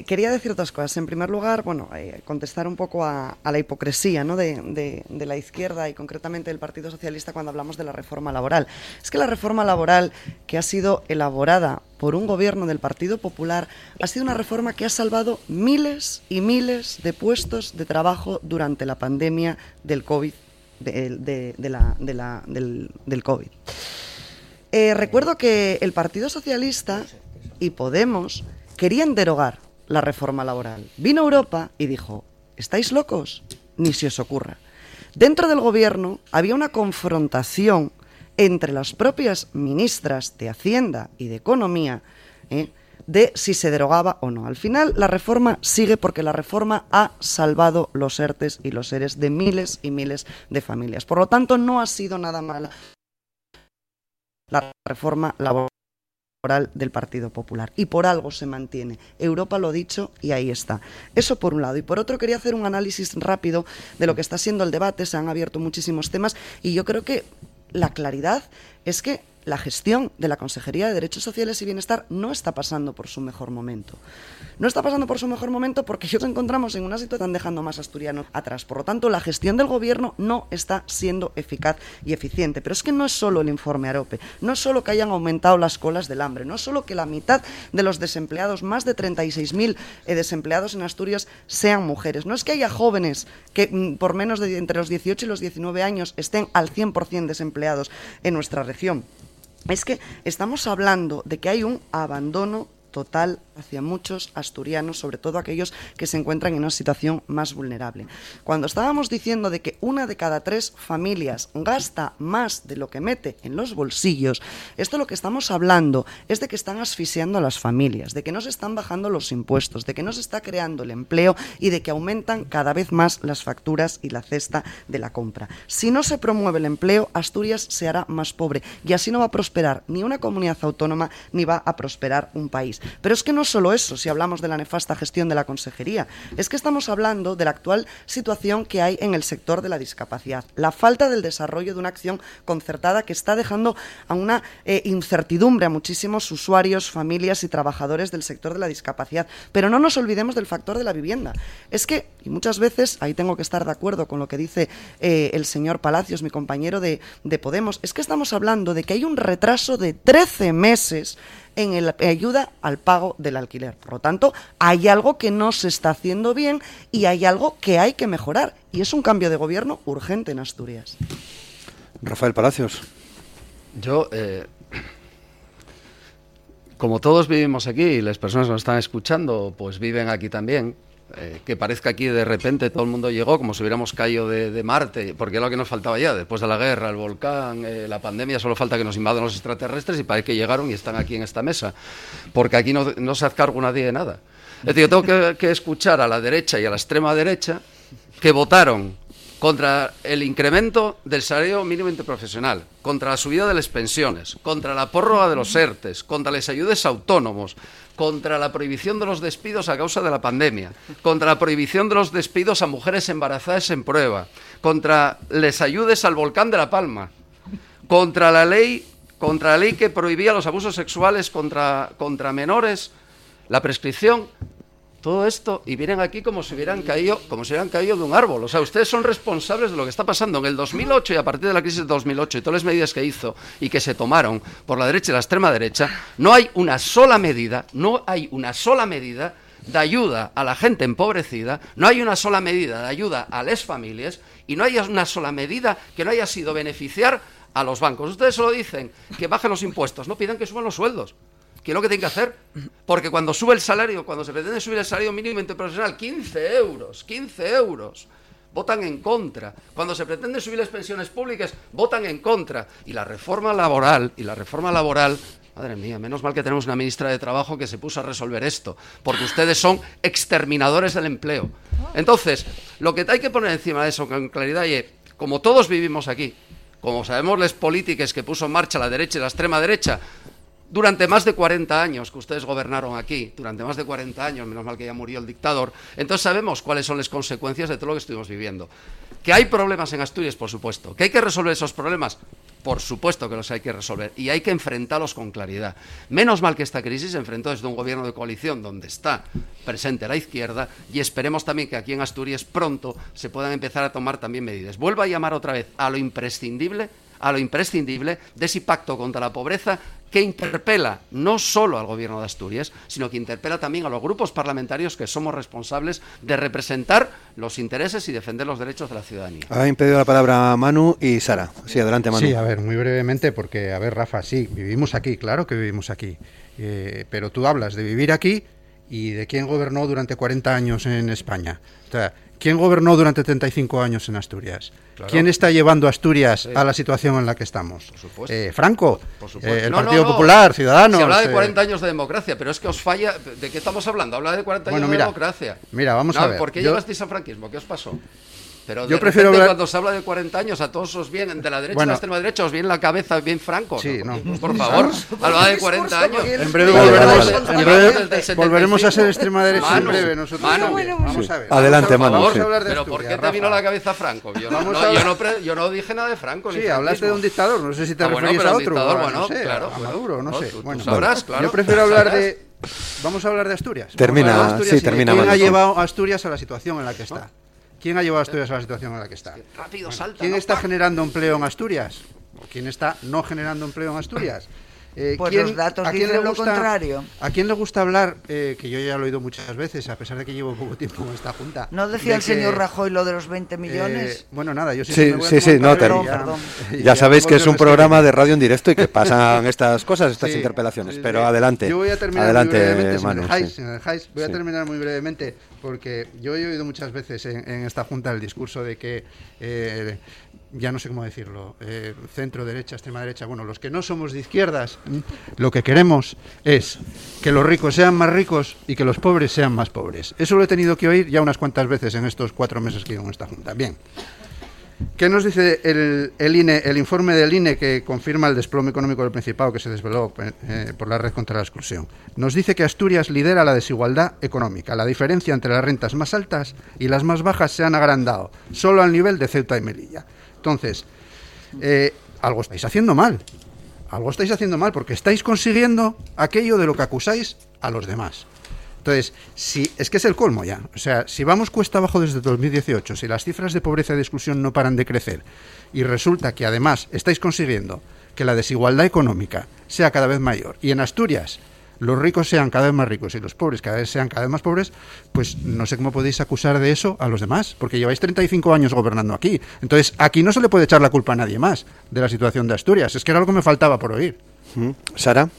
Quería decir dos cosas. En primer lugar, bueno, eh, contestar un poco a, a la hipocresía ¿no? de, de, de, la izquierda y concretamente del Partido Socialista cuando hablamos de la reforma laboral. Es que la reforma laboral que ha sido elaborada por un gobierno del Partido Popular ha sido una reforma que ha salvado miles y miles de puestos de trabajo durante la pandemia del COVID de, la, del, del, COVID. Eh, recuerdo que el Partido Socialista y Podemos querían derogar la reforma laboral. Vino Europa y dijo, ¿estáis locos? Ni se os ocurra. Dentro del gobierno había una confrontación entre las propias ministras de Hacienda y de Economía, ¿eh? De si se derogaba o no. Al final, la reforma sigue porque la reforma ha salvado los ERTES y los seres de miles y miles de familias. Por lo tanto, no ha sido nada mala la reforma laboral del Partido Popular. Y por algo se mantiene. Europa lo ha dicho y ahí está. Eso por un lado. Y por otro quería hacer un análisis rápido de lo que está siendo el debate. Se han abierto muchísimos temas y yo creo que la claridad es que la gestión de la Consejería de Derechos Sociales y Bienestar no está pasando por su mejor momento. No está pasando por su mejor momento porque nos encontramos en una situación dejando más asturianos atrás. Por lo tanto, la gestión del Gobierno no está siendo eficaz y eficiente. Pero es que no es solo el informe AROPE, no es solo que hayan aumentado las colas del hambre, no es solo que la mitad de los desempleados, más de 36.000 eh, desempleados en Asturias, sean mujeres. No es que haya jóvenes que mm, por menos de entre los 18 y los 19 años estén al 100% desempleados en nuestra región es que estamos hablando de que hay un abandono total hacia muchos asturianos, sobre todo aquellos que se encuentran en una situación más vulnerable. Cuando estábamos diciendo de que una de cada tres familias gasta más de lo que mete en los bolsillos, esto lo que estamos hablando es de que están asfixiando a las familias, de que no se están bajando los impuestos, de que no se está creando el empleo y de que aumentan cada vez más las facturas y la cesta de la compra. Si no se promueve el empleo, Asturias se hará más pobre y así no va a prosperar ni una comunidad autónoma ni va a prosperar un país. Pero es que no solo eso, si hablamos de la nefasta gestión de la consejería, es que estamos hablando de la actual situación que hay en el sector de la discapacidad, la falta del desarrollo de una acción concertada que está dejando a una eh, incertidumbre a muchísimos usuarios, familias y trabajadores del sector de la discapacidad. Pero no nos olvidemos del factor de la vivienda. Es que, y muchas veces, ahí tengo que estar de acuerdo con lo que dice eh, el señor Palacios, mi compañero de, de Podemos, es que estamos hablando de que hay un retraso de 13 meses en el, ayuda al pago del alquiler. Por lo tanto, hay algo que no se está haciendo bien y hay algo que hay que mejorar. Y es un cambio de gobierno urgente en Asturias. Rafael Palacios. Yo, eh, como todos vivimos aquí y las personas que nos están escuchando, pues viven aquí también, eh, que parezca aquí de repente todo el mundo llegó como si hubiéramos caído de, Marte, porque es lo que nos faltaba ya, después de la guerra, el volcán, eh, la pandemia, solo falta que nos invadan los extraterrestres y parece que llegaron y están aquí en esta mesa, porque aquí no, se hace cargo nadie de nada. Es decir, yo tengo que escuchar a la derecha y a la extrema derecha que votaron contra el incremento del salario mínimo interprofesional, contra la subida de las pensiones, contra la prórroga de los ERTES, contra las ayudas autónomos, contra la prohibición de los despidos a causa de la pandemia, contra la prohibición de los despidos a mujeres embarazadas en prueba, contra les ayudes al volcán de La Palma, contra la ley, contra la ley que prohibía los abusos sexuales contra, contra menores, la prescripción, todo esto y vienen aquí como si hubieran caído, como si caído de un árbol. O sea, ustedes son responsables de lo que está pasando en el 2008 y a partir de la crisis de 2008 y todas las medidas que hizo y que se tomaron por la derecha y la extrema derecha, no hay una sola medida, no hay una sola medida de ayuda a la gente empobrecida, no hay una sola medida de ayuda a las familias y no hay una sola medida que no haya sido beneficiar a los bancos. Ustedes solo dicen que bajen los impuestos, no pidan que suban los sueldos. ¿Qué es lo que tienen que hacer? Porque cuando sube el salario, cuando se pretende subir el salario mínimo interprofesional, 15 euros, 15 euros, votan en contra. Cuando se pretende subir las pensiones públicas, votan en contra. Y la reforma laboral, y la reforma laboral Madre mía, menos mal que tenemos una ministra de Trabajo que se puso a resolver esto, porque ustedes son exterminadores del empleo. Entonces, lo que hay que poner encima de eso con claridad y como todos vivimos aquí, como sabemos las políticas que puso en marcha la derecha y la extrema derecha, durante más de 40 años que ustedes gobernaron aquí, durante más de 40 años, menos mal que ya murió el dictador, entonces sabemos cuáles son las consecuencias de todo lo que estuvimos viviendo. Que hay problemas en Asturias, por supuesto. Que hay que resolver esos problemas, por supuesto que los hay que resolver. Y hay que enfrentarlos con claridad. Menos mal que esta crisis se enfrentó desde un gobierno de coalición donde está presente la izquierda y esperemos también que aquí en Asturias pronto se puedan empezar a tomar también medidas. Vuelvo a llamar otra vez a lo imprescindible a lo imprescindible de ese pacto contra la pobreza que interpela no solo al Gobierno de Asturias, sino que interpela también a los grupos parlamentarios que somos responsables de representar los intereses y defender los derechos de la ciudadanía. Ha impedido la palabra Manu y Sara. Sí, adelante, Manu. Sí, a ver, muy brevemente, porque, a ver, Rafa, sí, vivimos aquí, claro que vivimos aquí. Eh, pero tú hablas de vivir aquí y de quién gobernó durante 40 años en España. O sea, ¿Quién gobernó durante 35 años en Asturias? Claro. ¿Quién está llevando a Asturias Sí. a la situación en la que estamos? Por supuesto. Eh, Franco, Por supuesto. eh, el No, Partido no. Popular, Ciudadanos. Se habla de eh, 40 años de democracia, pero es que os falla. ¿De qué estamos hablando? Habla de 40 Bueno, años mira, de democracia. mira, vamos a ver, ¿Por qué yo- llegasteis al franquismo? ¿Qué os pasó? Pero Yo prefiero hablar- cuando se habla de 40 años a todos os viene de la derecha Bueno. a la extrema derecha os viene la cabeza bien franco. Sí, no. Por favor, habla de 40 años. En breve volveremos, en breve volveremos a ser 75. extrema derecha en breve nosotros Manu, también. Vamos Sí. a ver. Adelante, Vamos a- Manu, Vamos sí. a hablar de Pero ¿por qué te vino la cabeza Franco? Yo no, Vamos no, a yo, no pre- yo no dije nada de Franco. Sí, hablaste de un dictador, no sé si te Ah, bueno, referías pero a un otro, dictador, bueno, no sé, claro. a Maduro, no sé. tú- tú bueno, sabrás, claro. yo prefiero hablar de vamos a hablar de Asturias. Termina, de Asturias sí, termina, ¿Quién ha llevado a Asturias a la situación en la que está? ¿Quién ha llevado a Asturias a la situación en la que está? Rápido, salta. ¿Quién está generando empleo en Asturias? ¿O quién está no generando empleo en Asturias? Eh, Pues ¿quién- los datos a quién dicen le lo gusta- contrario. ¿A quién le gusta hablar, eh, que yo ya lo he oído muchas veces, a pesar de que llevo poco tiempo en esta junta? ¿No decía de el señor Rajoy lo de los 20 eh, millones? bueno, nada, yo sí, Sí, me voy a sí, tomar sí, no, y Perdón, Ya sabéis que es un a programa de radio en directo y que pasan estas cosas, estas Sí, interpelaciones. sí, Pero sí. adelante. Yo voy a terminar adelante, muy brevemente, si me Manu, dejáis, sí. si me dejáis. Voy a terminar muy brevemente porque yo he oído muchas veces en, en esta junta el discurso de que eh, ya no sé cómo decirlo, eh, centro, derecha, extrema derecha, bueno, los que no somos de izquierdas, lo que queremos es que los ricos sean más ricos y que los pobres sean más pobres. Eso lo he tenido que oír ya unas cuantas veces en estos cuatro meses que llevo en esta junta. Bien. ¿Qué nos dice el, el INE, el informe del INE que confirma el desplome económico del Principado que se desveló eh, por la red contra la exclusión? Nos dice que Asturias lidera la desigualdad económica. La diferencia entre las rentas más altas y las más bajas se han agrandado, solo al nivel de Ceuta y Melilla. Entonces, eh, algo estáis haciendo mal. Algo estáis haciendo mal porque estáis consiguiendo aquello de lo que acusáis a los demás. Entonces, si, es que es el colmo ya. O sea, si vamos cuesta abajo desde 2018, si las cifras de pobreza y de exclusión no paran de crecer, y resulta que además estáis consiguiendo que la desigualdad económica sea cada vez mayor, y en Asturias los ricos sean cada vez más ricos y los pobres cada vez sean cada vez más pobres, pues no sé cómo podéis acusar de eso a los demás, porque lleváis 35 años gobernando aquí. Entonces, aquí no se le puede echar la culpa a nadie más de la situación de Asturias. Es que era algo que me faltaba por oír. ¿Mm? Sara,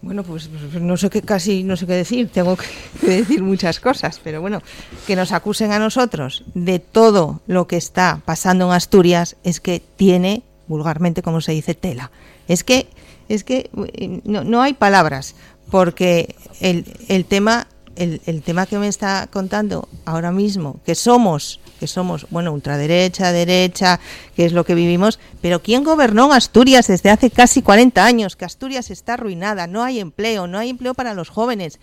Bueno, pues, pues no sé qué casi no sé qué decir, tengo que decir muchas cosas, pero bueno, que nos acusen a nosotros de todo lo que está pasando en Asturias es que tiene vulgarmente como se dice tela. Es que es que eh, no, no hay palabras porque el, el tema el, el tema que me está contando ahora mismo que somos que somos bueno ultraderecha derecha que es lo que vivimos pero quién gobernó Asturias desde hace casi 40 años que Asturias está arruinada no hay empleo no hay empleo para los jóvenes.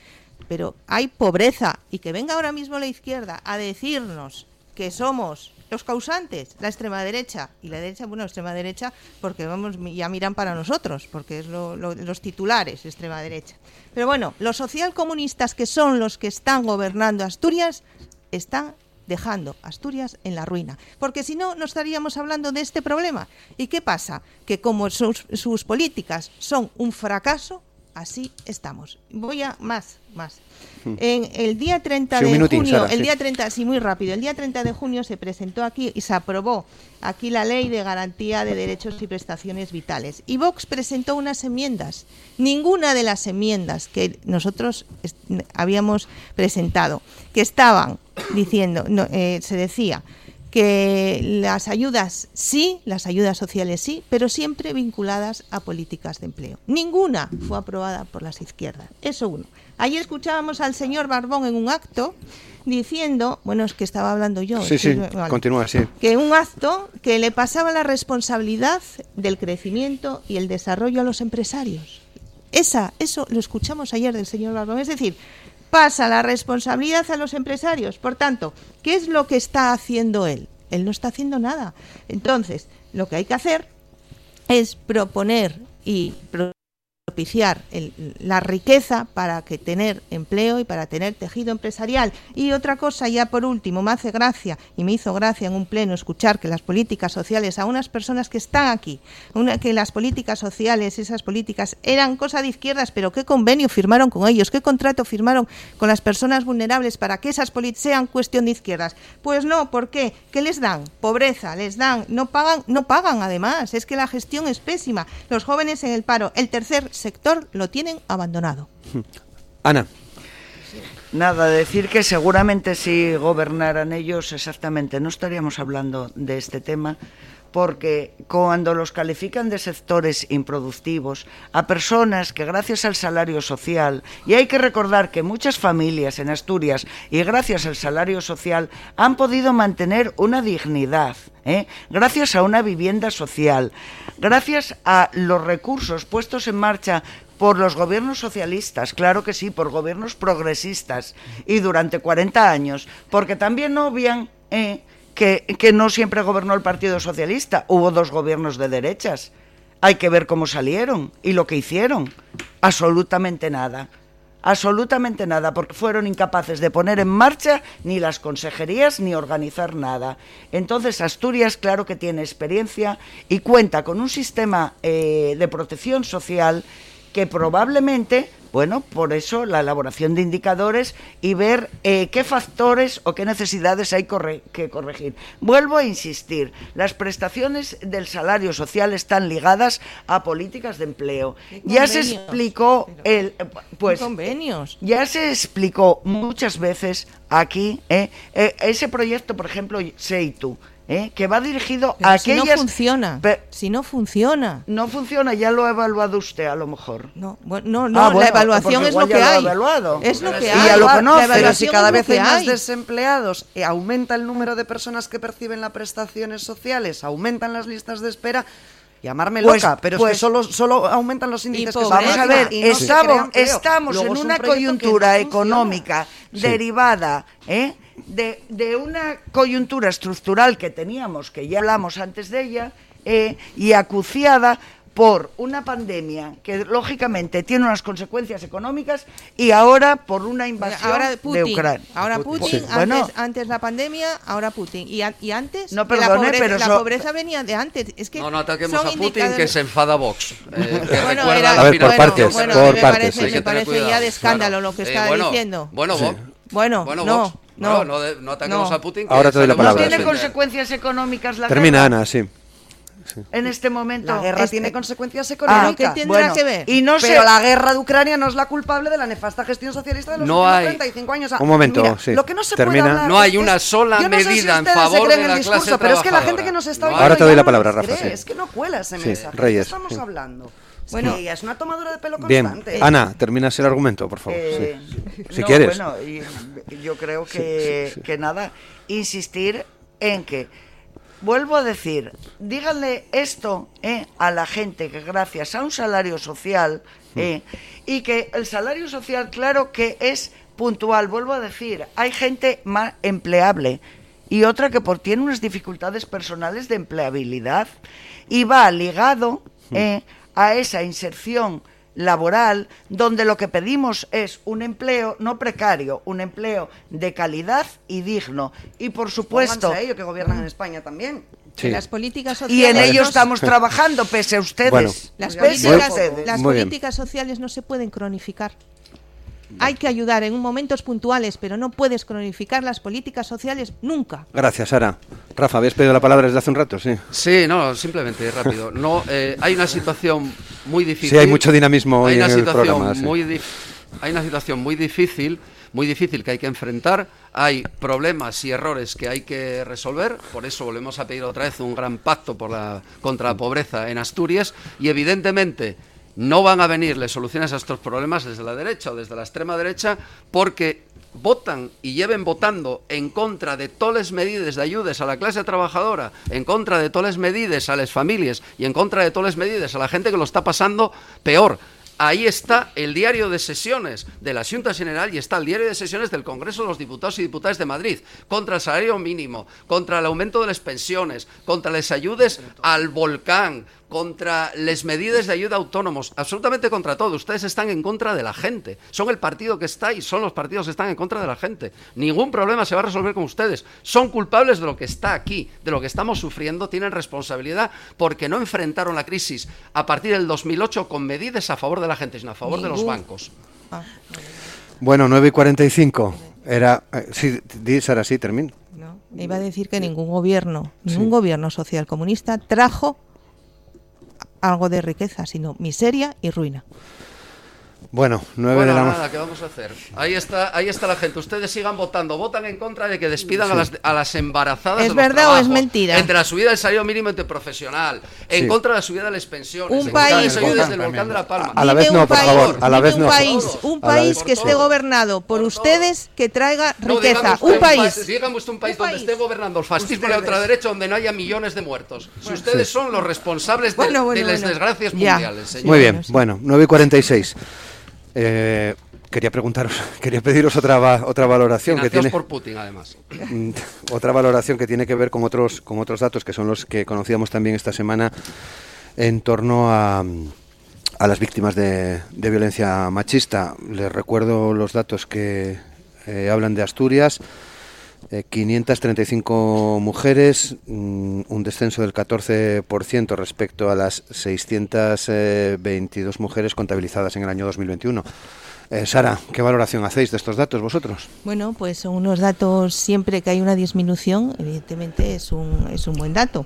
Pero hay pobreza y que venga ahora mismo la izquierda a decirnos que somos los causantes, la extrema derecha y la derecha, bueno, extrema derecha, porque vamos, ya miran para nosotros, porque es lo, lo, los titulares, extrema derecha. Pero bueno, los socialcomunistas que son los que están gobernando Asturias, están dejando Asturias en la ruina. Porque si no, no estaríamos hablando de este problema. ¿Y qué pasa? Que como sus políticas son un fracaso, así estamos. Voy a más, más. En el día 30 Sí, un de minutín, junio, Sara, el sí. día 30, sí, muy rápido, el día 30 de junio se presentó aquí y se aprobó aquí la ley de garantía de derechos y prestaciones vitales. Y Vox presentó unas enmiendas. Ninguna de las enmiendas que nosotros habíamos presentado, que estaban diciendo, no, eh, se decía que las ayudas sí, las ayudas sociales sí, pero siempre vinculadas a políticas de empleo. Ninguna fue aprobada por las izquierdas. Eso uno. Ayer escuchábamos al señor Barbón en un acto diciendo, bueno, es que estaba hablando yo. sí, es sí, que- vale. continúa, sí. que un acto que le pasaba la responsabilidad del crecimiento y el desarrollo a los empresarios. Esa, eso lo escuchamos ayer del señor Barbón. Es decir, pasa la responsabilidad a los empresarios. Por tanto, ¿qué es lo que está haciendo él? Él no está haciendo nada. Entonces, lo que hay que hacer es proponer y propiciar el- la riqueza para que tener empleo y para tener tejido empresarial. Y otra cosa, ya por último, me hace gracia y me hizo gracia en un pleno escuchar que las políticas sociales a unas personas que están aquí, que las políticas sociales, esas políticas eran cosa de izquierdas, pero qué convenio firmaron con ellos, qué contrato firmaron con las personas vulnerables para que esas políticas sean cuestión de izquierdas. Pues no, ¿por qué? ¿Qué les dan? Pobreza, les dan, no pagan, no pagan además, es que la gestión es pésima. Los jóvenes en el paro, el tercer sector lo tienen abandonado. Ana, Nada, decir que seguramente si gobernaran ellos exactamente no estaríamos hablando de este tema porque cuando los califican de sectores improductivos, a personas que gracias al salario social, y hay que recordar que muchas familias en Asturias, y gracias al salario social, han podido mantener una dignidad, ¿eh? gracias a una vivienda social, gracias a los recursos puestos en marcha por los gobiernos socialistas, claro que sí, por gobiernos progresistas, y durante 40 años, porque también no obvian... ¿eh? que, que no siempre gobernó el Partido Socialista, hubo dos gobiernos de derechas. Hay que ver cómo salieron y lo que hicieron. Absolutamente nada. Absolutamente nada, porque fueron incapaces de poner en marcha ni las consejerías ni organizar nada. Entonces Asturias, claro que tiene experiencia y cuenta con un sistema eh, de protección social que probablemente bueno, por eso la elaboración de indicadores y ver eh, qué factores o qué necesidades hay corre que corregir. Vuelvo a insistir, las prestaciones del salario social están ligadas a políticas de empleo. Ya se explicó el pues convenios. Ya se explicó muchas veces aquí eh, eh, ese proyecto, por ejemplo, Seitu ¿eh? que va dirigido Pero a si aquellas... no funciona, Pe- si no funciona. no funciona, ya lo ha evaluado usted a lo mejor. No, bueno, no, no, Ah, bueno, la evaluación porque es lo que ya lo ha hay. evaluado. Es lo Pero que sí, hay. ya lo La conoce. Pero si evaluación cada vez hay más hay. desempleados, eh, aumenta el número de personas que perciben las prestaciones sociales, aumentan las listas de espera, llamarme Pues- loca, pero es pues- que solo, solo aumentan los índices que. Vamos a ver, no estamos, estamos en es un una coyuntura no económica derivada ¿eh? de, de una coyuntura estructural que teníamos, que ya hablamos antes de ella, eh, y acuciada por una pandemia que lógicamente tiene unas consecuencias económicas y ahora por una invasión Ahora de Putin, Ucrania. ahora Putin, Sí. antes, Bueno. antes la pandemia, ahora Putin. Y, a- y antes, No, que la, perdone, pobreza, pero la eso- pobreza venía de antes. Es que No, no ataquemos a Putin, indicadores- que se enfada Vox. eh, que Bueno, era- la A ver, por partes, bueno, por me partes, parece, sí. me parece ya de escándalo claro. lo que Eh, está bueno, diciendo. Bueno, Sí. Vox. Bueno, Bueno, no, Vox. no. no, de- no ataquemos No. a Putin. que Ahora te doy la sabemos ¿No palabra, tiene sí. consecuencias económicas la Termina guerra Ana, sí. En este momento? La guerra Este- tiene consecuencias Ah, económicas. ¿qué tendrá bueno, que ver? Y no pero sé, la guerra de Ucrania no es la culpable de la nefasta gestión socialista de los No últimos hay- 35 años. O sea, Un momento, mira, sí. Lo que no se Termina. puede hablar No hay es una es- sola yo no sé si medida en favor de el la discurso, clase pero es que la gente que nos está oyendo Ahora te doy la palabra, Rafa, sí. Es que no cuela ese Sí, mensaje. ¿De Reyes, qué estamos sí. hablando? Bueno. Sí, es una tomadura de pelo Bien. constante. Ana, terminas el argumento, por favor. Eh, sí. Si no, quieres. Bueno, y- yo creo que, que nada, insistir en que, vuelvo a decir, díganle esto eh, a la gente que gracias a un salario social, eh, y que el salario social, claro que es puntual, vuelvo a decir, hay gente más empleable y otra que por, tiene unas dificultades personales de empleabilidad y va ligado eh, a esa inserción laboral donde lo que pedimos es un empleo no precario, un empleo de calidad y digno. Y por supuesto, Pónganse a ello, que gobiernan en España también. Sí. Las políticas y en ello estamos trabajando pese a ustedes. Bueno. Las políticas, ustedes. las políticas sociales no se pueden cronificar. Hay que ayudar en momentos puntuales, pero no puedes cronificar las políticas sociales nunca. Gracias, Sara. Rafa, habías pedido la palabra desde hace un rato, sí. Sí, no, simplemente rápido. No, eh, hay una situación muy difícil. Sí, hay mucho dinamismo hoy hay una en el situación programa, sí. Muy dif- hay una situación muy difícil, muy difícil que hay que enfrentar. Hay problemas y errores que hay que resolver. Por eso volvemos a pedir otra vez un gran pacto por la, contra la pobreza en Asturias. Y evidentemente no van a venirle soluciones a estos problemas desde la derecha o desde la extrema derecha porque votan y lleven votando en contra de todas las medidas de ayudas a la clase trabajadora, en contra de todas las medidas a las familias y en contra de todas las medidas a la gente que lo está pasando peor. Ahí está el diario de sesiones de la Junta General y está el diario de sesiones del Congreso de los Diputados y Diputadas de Madrid contra el salario mínimo, contra el aumento de las pensiones, contra las ayudas al volcán, contra las medidas de ayuda a autónomos, absolutamente contra todo. Ustedes están en contra de la gente. Son el partido que está y son los partidos que están en contra de la gente. Ningún problema se va a resolver con ustedes. Son culpables de lo que está aquí, de lo que estamos sufriendo. Tienen responsabilidad porque no enfrentaron la crisis a partir del 2008 con medidas a favor de la gente, sino a favor de los bancos. Ah, Bueno, 9 y 45. Era. eh, sí, Sara, sí, termino. no. Iba a decir que ningún gobierno, ningún gobierno social comunista trajo algo de riqueza, sino miseria y ruina. Bueno, nueve Bueno, de la nada, ¿qué vamos a hacer? Ahí está, ahí está la gente. Ustedes sigan votando. Votan en contra de que despidan a, las, a las embarazadas. ¿Es de los verdad o es mentira? Entre la subida del salario mínimo interprofesional, en contra de la subida de las pensiones, Un en contra país- del volcán de la Palma. A la vez no, un por país- favor, a la dime vez un no. país, un país que esté gobernado por Por ustedes que traiga riqueza. Un país. Usted un país Un donde país. esté gobernando el fascismo y la ultraderecha, donde no haya millones de muertos. Si ustedes son los responsables de, Bueno, bueno, de las desgracias mundiales, señor. Muy bien, bueno, 9 y 46. Eh, quería preguntaros, quería pediros otra, va- otra valoración que tiene por Putin, además. Mm, otra valoración que tiene que ver con otros con otros datos que son los que conocíamos también esta semana en torno a, a las víctimas de, de violencia machista. Les recuerdo los datos que eh, hablan de Asturias. Eh, 535 mujeres, mm, un descenso del 14% respecto a las 622 mujeres contabilizadas en el año 2021. Eh, Sara, ¿qué valoración hacéis de estos datos vosotros? Bueno, pues son unos datos, siempre que hay una disminución, evidentemente es un, es un buen dato,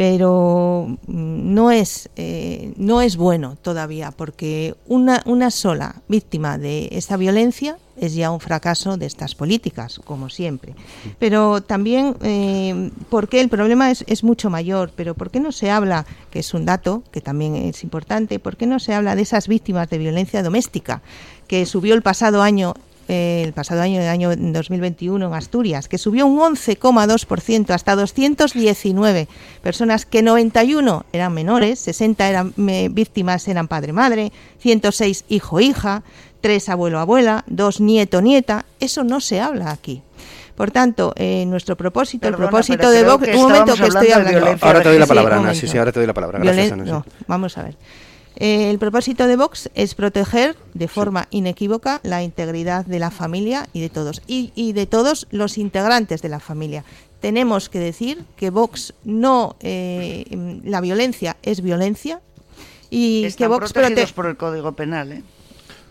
pero mm, no es, eh, no es bueno todavía, porque una, una sola víctima de esta violencia es ya un fracaso de estas políticas, como siempre. Pero también, eh, porque el problema es, es mucho mayor, pero ¿por qué no se habla, que es un dato que también es importante, ¿por qué no se habla de esas víctimas de violencia doméstica, que subió el pasado año eh, el pasado año, el año 2021 en Asturias, que subió un 11,2% hasta 219 personas, que 91 eran menores, 60 eran eh, víctimas eran padre-madre, 106 hijo-hija, 3 abuelo-abuela, 2 nieto-nieta. Eso no se habla aquí. Por tanto, eh, nuestro propósito, Perdona, el propósito de Vox, un momento que estoy hablando de hablando. violencia Ahora te doy la Sí, palabra, un Ana. Sí, sí, ahora te doy la palabra. Gracias, Violen- Ana. sí. no, vamos a ver. Eh, el propósito de Vox es proteger de forma inequívoca la integridad de la familia y de todos, y, y de todos los integrantes de la familia. Tenemos que decir que Vox no, eh, la violencia es violencia y que Están Vox protegidos prote- por el Código Penal, ¿eh?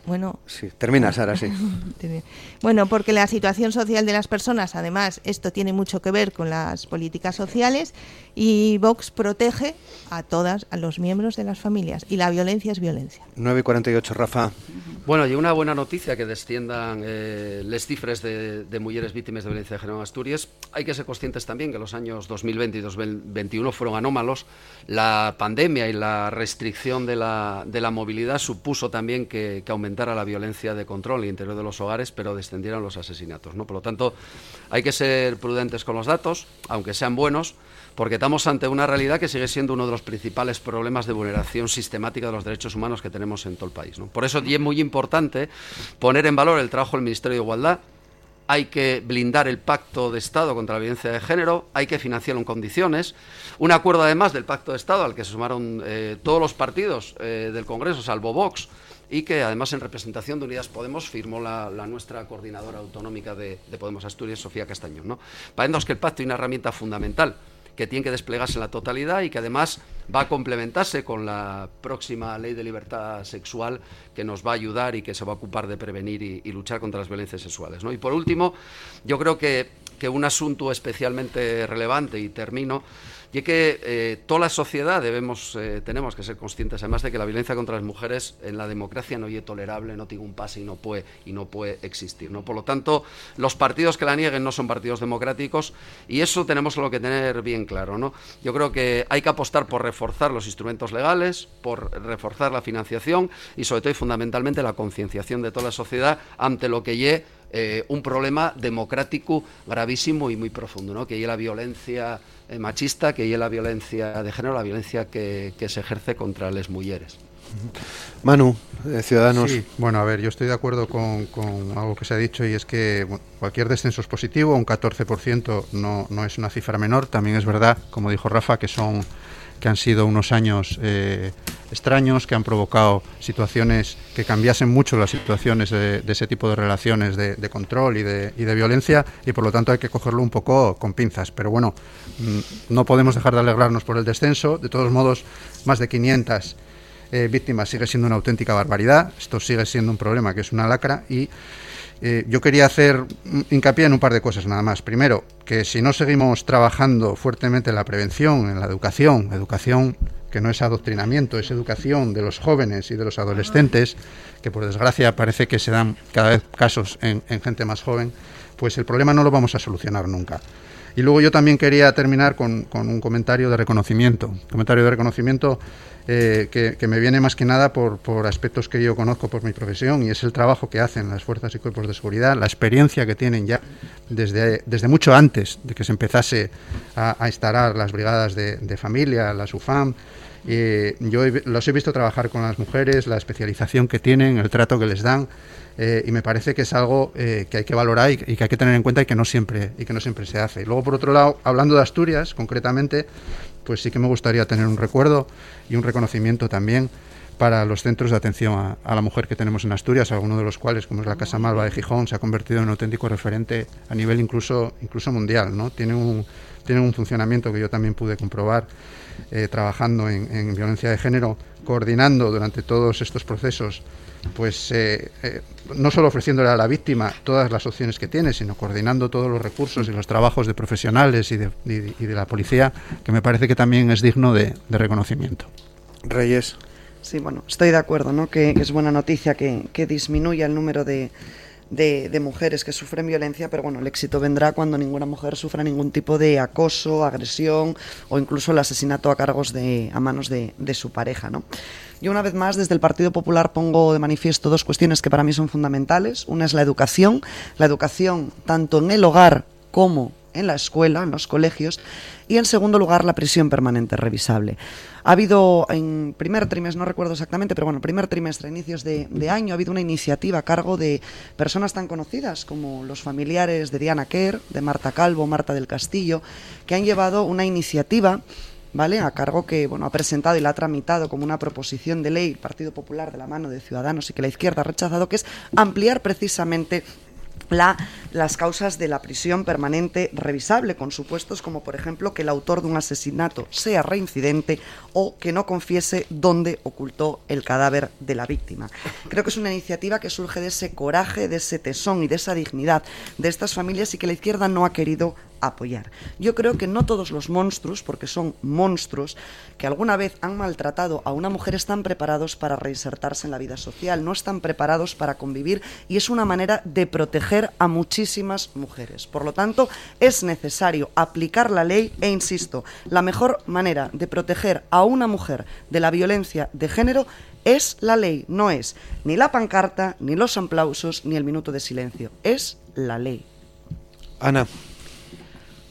Bueno, Sí, termina, Sara, sí. Bueno, porque la situación social de las personas, además, esto tiene mucho que ver con las políticas sociales y Vox protege a todas, a los miembros de las familias y la violencia es violencia. 9 y 48, Rafa. Bueno, y una buena noticia que desciendan eh, les cifres de, de mujeres víctimas de violencia de género en Asturias. Hay que ser conscientes también que los años 2020 y 2021 fueron anómalos. La pandemia y la restricción de la, de la movilidad supuso también que, que aumentara la violencia de control en el interior de los hogares, pero descendieron los asesinatos. ¿no? Por lo tanto, hay que ser prudentes con los datos, aunque sean buenos, porque estamos ante una realidad que sigue siendo uno de los principales problemas de vulneración sistemática de los derechos humanos que tenemos en todo el país. ¿no? Por eso es muy importante poner en valor el trabajo del Ministerio de Igualdad. Hay que blindar el pacto de Estado contra la violencia de género, hay que financiarlo en condiciones. Un acuerdo además del pacto de Estado al que se sumaron eh, todos los partidos eh, del Congreso, salvo Vox, y que además en representación de Unidas Podemos firmó la, nuestra coordinadora autonómica de, de Podemos Asturias, Sofía Castañón. ¿no? Parece que el pacto es una herramienta fundamental que tiene que desplegarse en la totalidad y que además va a complementarse con la próxima ley de libertad sexual que nos va a ayudar y que se va a ocupar de prevenir y, y luchar contra las violencias sexuales. ¿no? Y por último, yo creo que, que un asunto especialmente relevante, y termino, y que eh, toda la sociedad debemos, eh, tenemos que ser conscientes además de que la violencia contra las mujeres en la democracia no es tolerable, no tiene un pase y no puede, y no puede existir. ¿no? Por lo tanto, los partidos que la nieguen no son partidos democráticos y eso tenemos lo que tener bien claro. ¿no? Yo creo que hay que apostar por reforzar los instrumentos legales, por reforzar la financiación y sobre todo y fundamentalmente la concienciación de toda la sociedad ante lo que lle eh, un problema democrático gravísimo y muy profundo, ¿no? que es la violencia machista, que es la violencia de género, la violencia que, que se ejerce contra las mujeres. Manu, eh, Ciudadanos. Sí, bueno, a ver, yo estoy de acuerdo con, con algo que se ha dicho y es que bueno, cualquier descenso es positivo, un 14% no, no es una cifra menor, también es verdad, como dijo Rafa, que son que han sido unos años eh, extraños, que han provocado situaciones que cambiasen mucho las situaciones de, ese tipo de relaciones de, de control y de, y de, violencia y por lo tanto hay que cogerlo un poco con pinzas. Pero bueno, mm, no podemos dejar de alegrarnos por el descenso. De todos modos, más de 500 eh, víctimas sigue siendo una auténtica barbaridad. Esto sigue siendo un problema que es una lacra y eh, yo quería hacer hincapié en un par de cosas nada más. Primero, que si no seguimos trabajando fuertemente en la prevención, en la educación, educación que no es adoctrinamiento, es educación de los jóvenes y de los adolescentes, que por desgracia parece que se dan cada vez casos en, gente más joven, pues el problema no lo vamos a solucionar nunca. Y luego yo también quería terminar con, con un comentario de reconocimiento. Comentario de reconocimiento eh, que, me viene más que nada por, aspectos que yo conozco por mi profesión y es el trabajo que hacen las fuerzas y cuerpos de seguridad, la experiencia que tienen ya desde, desde mucho antes de que se empezase a, instalar las brigadas de, familia, las UFAM. Eh, yo los he visto trabajar con las mujeres, la especialización que tienen, el trato que les dan. Eh, y me parece que es algo que hay que valorar y, y, que hay que tener en cuenta y que no siempre y que no siempre se hace. Luego por otro lado, hablando de Asturias concretamente, pues sí que me gustaría tener un recuerdo y un reconocimiento también para los centros de atención a, la mujer que tenemos en Asturias, algunos de los cuales, como es la Casa Malva de Gijón, se ha convertido en un auténtico referente a nivel incluso, incluso mundial. ¿no? Tiene, un, tiene un funcionamiento que yo también pude comprobar eh, trabajando en, violencia de género, coordinando durante todos estos procesos pues eh, eh, no solo ofreciéndole a la víctima todas las opciones que tiene, sino coordinando todos los recursos y los trabajos de profesionales y de, la policía, que me parece que también es digno de, reconocimiento. Reyes. Sí, bueno, estoy de acuerdo, ¿no? Que, es buena noticia que, que disminuya el número de, de, mujeres que sufren violencia, pero bueno, el éxito vendrá cuando ninguna mujer sufra ningún tipo de acoso, agresión o incluso el asesinato a cargos de, a manos de, de su pareja, ¿no? Yo una vez más desde el Partido Popular pongo de manifiesto dos cuestiones que para mí son fundamentales. Una es la educación, la educación tanto en el hogar como en la escuela, en los colegios, y en segundo lugar la prisión permanente revisable. Ha habido en primer trimestre, no recuerdo exactamente, pero bueno, primer trimestre, inicios de, año, ha habido una iniciativa a cargo de personas tan conocidas como los familiares de Diana Kerr, de Marta Calvo, Marta del Castillo, que han llevado una iniciativa ¿vale? A cargo que bueno, ha presentado y la ha tramitado como una proposición de ley el Partido Popular de la mano de Ciudadanos y que la izquierda ha rechazado, que es ampliar precisamente la, las causas de la prisión permanente revisable, con supuestos como, por ejemplo, que el autor de un asesinato sea reincidente o que no confiese dónde ocultó el cadáver de la víctima. Creo que es una iniciativa que surge de ese coraje, de ese tesón y de esa dignidad de estas familias y que la izquierda no ha querido apoyar. Yo creo que no todos los monstruos, porque son monstruos, que alguna vez han maltratado a una mujer están preparados para reinsertarse en la vida social, no están preparados para convivir y es una manera de proteger a muchísimas mujeres. Por lo tanto, es necesario aplicar la ley e, insisto, la mejor manera de proteger a una mujer de la violencia de género es la ley, no es ni la pancarta, ni los aplausos, ni el minuto de silencio, es la ley. Ana.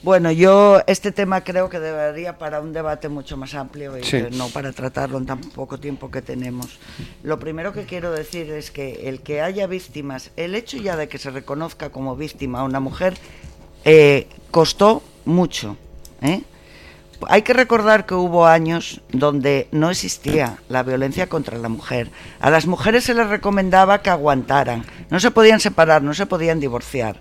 Bueno, yo este tema creo que debería para un debate mucho más amplio y no para tratarlo en tan poco tiempo que tenemos. Lo primero que quiero decir es que el que haya víctimas, el hecho ya de que se reconozca como víctima a una mujer, eh, costó mucho. ¿eh? Hay que recordar que hubo años donde no existía la violencia contra la mujer. A las mujeres se les recomendaba que aguantaran, no se podían separar, no se podían divorciar.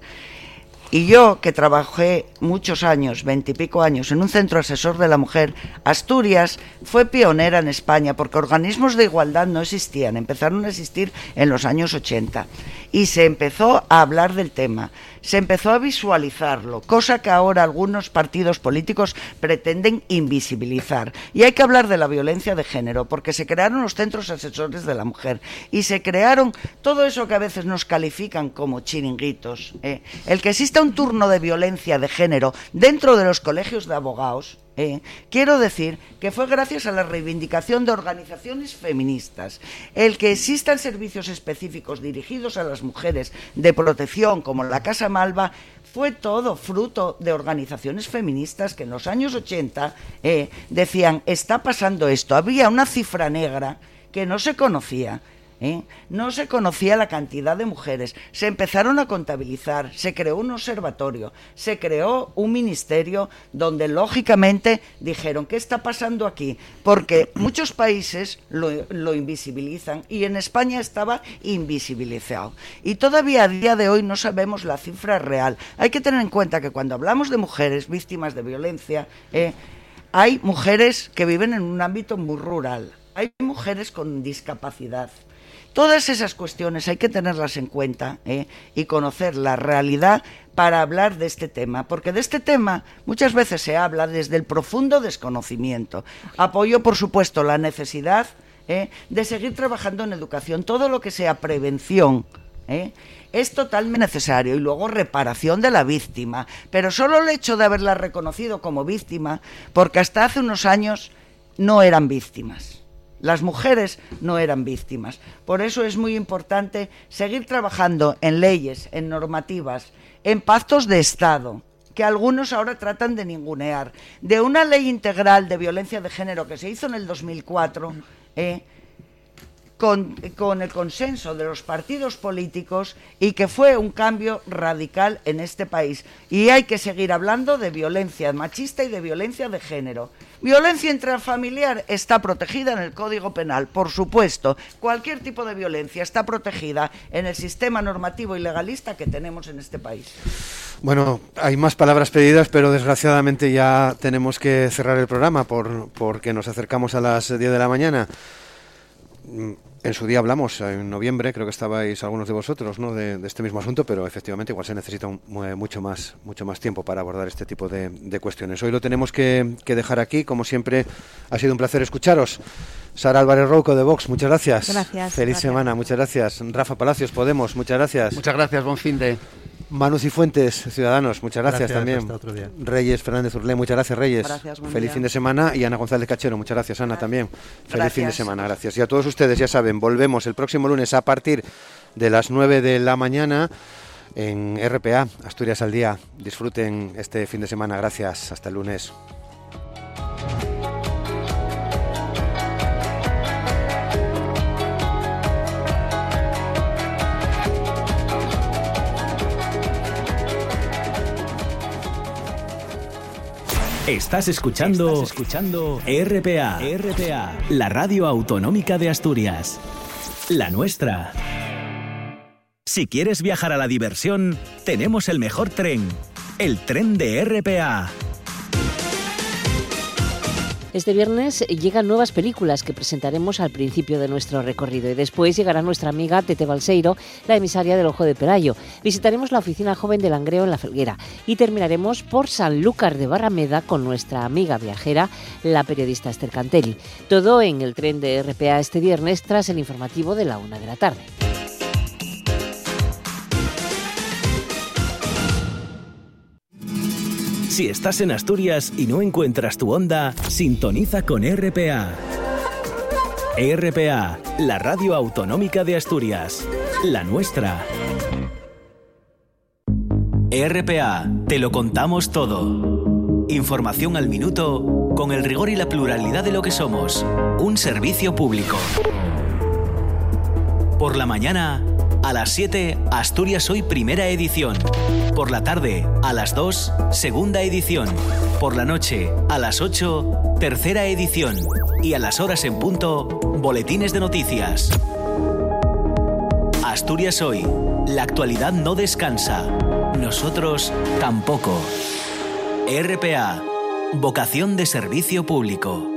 Y yo, que trabajé muchos años, veintipico años, en un centro asesor de la mujer, Asturias fue pionera en España porque organismos de igualdad no existían, empezaron a existir en los años 80 y se empezó a hablar del tema, se empezó a visualizarlo, cosa que ahora algunos partidos políticos pretenden invisibilizar. Y hay que hablar de la violencia de género, porque se crearon los centros asesores de la mujer y se crearon todo eso que a veces nos califican como chiringuitos. ¿eh? El que exista un turno de violencia de género dentro de los colegios de abogados, ¿eh? quiero decir que fue gracias a la reivindicación de organizaciones feministas. El que existan servicios específicos dirigidos a las mujeres de protección, como la Casa Malva, fue todo fruto de organizaciones feministas que en los años 80 eh, decían, está pasando esto. Había una cifra negra que no se conocía ¿eh? No se conocía la cantidad de mujeres, se empezaron a contabilizar, se creó un observatorio, se creó un ministerio donde lógicamente dijeron, ¿qué está pasando aquí? Porque muchos países lo, invisibilizan y en España estaba invisibilizado. Y todavía a día de hoy no sabemos la cifra real. Hay que tener en cuenta que cuando hablamos de mujeres víctimas de violencia, ¿eh? hay mujeres que viven en un ámbito muy rural, hay mujeres con discapacidad Todas esas cuestiones hay que tenerlas en cuenta ¿eh? y conocer la realidad para hablar de este tema, porque de este tema muchas veces se habla desde el profundo desconocimiento. Apoyo, por supuesto, la necesidad ¿eh? de seguir trabajando en educación, todo lo que sea prevención. ¿eh? es totalmente necesario y luego reparación de la víctima, pero solo el hecho de haberla reconocido como víctima, porque hasta hace unos años no eran víctimas. Las mujeres no eran víctimas. Por eso es muy importante seguir trabajando en leyes, en normativas, en pactos de Estado, que algunos ahora tratan de ningunear. De una ley integral de violencia de género que se hizo en el 2004, eh, con, el consenso de los partidos políticos y que fue un cambio radical en este país. Y hay que seguir hablando de violencia machista y de violencia de género. Violencia intrafamiliar está protegida en el Código Penal, por supuesto. Cualquier tipo de violencia está protegida en el sistema normativo y legalista que tenemos en este país. Bueno, hay más palabras pedidas, pero desgraciadamente ya tenemos que cerrar el programa por, porque nos acercamos a las 10 de la mañana en su día hablamos, en noviembre, creo que estabais algunos de vosotros, ¿no? de, este mismo asunto, pero efectivamente igual se necesita mucho, más, mucho más tiempo para abordar este tipo de, cuestiones. Hoy lo tenemos que, dejar aquí, como siempre, ha sido un placer escucharos. Sara Álvarez Rouco de Vox, muchas gracias. Gracias. Feliz semana, muchas gracias. Rafa Palacios, Podemos, muchas gracias. Muchas gracias, buen fin de... Manu Cifuentes, Ciudadanos, muchas gracias, también. Reyes Fernández Urlé, muchas gracias Reyes. Feliz fin de semana. Y Ana González Cachero, muchas gracias Ana también. Feliz fin de semana, gracias. Y a todos ustedes, ya saben, volvemos el próximo lunes a partir de las 9 de la mañana en RPA, Asturias al Día. Disfruten este fin de semana, gracias. Hasta el lunes. Estás escuchando, escuchando RPA, RPA, la radio autonómica de Asturias. La nuestra. Si quieres viajar a la diversión, tenemos el mejor tren, el tren de RPA. Este viernes llegan nuevas películas que presentaremos al principio de nuestro recorrido y después llegará nuestra amiga Tete Balseiro, la emisaria del Ojo de Pelayo. Visitaremos la oficina joven de Langreo en La Felguera y terminaremos por Sanlúcar de Barrameda con nuestra amiga viajera, la periodista Esther Cantelli. Todo en el tren de RPA este viernes tras el informativo de la una de la tarde. Si estás en Asturias y no encuentras tu onda, sintoniza con RPA. RPA, la radio autonómica de Asturias, la nuestra. RPA, te lo contamos todo. Información al minuto, con el rigor y la pluralidad de lo que somos. Un servicio público. Por la mañana, a las 7, Asturias Hoy Primera Edición. Por la tarde, a las 2, Segunda Edición. Por la noche, a las 8, Tercera Edición. Y a las horas en punto, Boletines de Noticias. Asturias Hoy. La actualidad no descansa. Nosotros tampoco. RPA. Vocación de servicio público.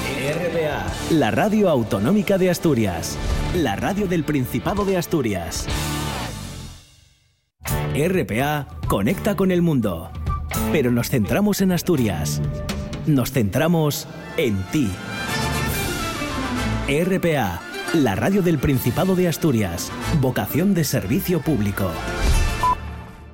RPA, la radio autonómica de Asturias, la radio del Principado de Asturias. RPA conecta con el mundo, pero nos centramos en Asturias. Nos centramos en ti. RPA, la radio del Principado de Asturias, vocación de servicio público.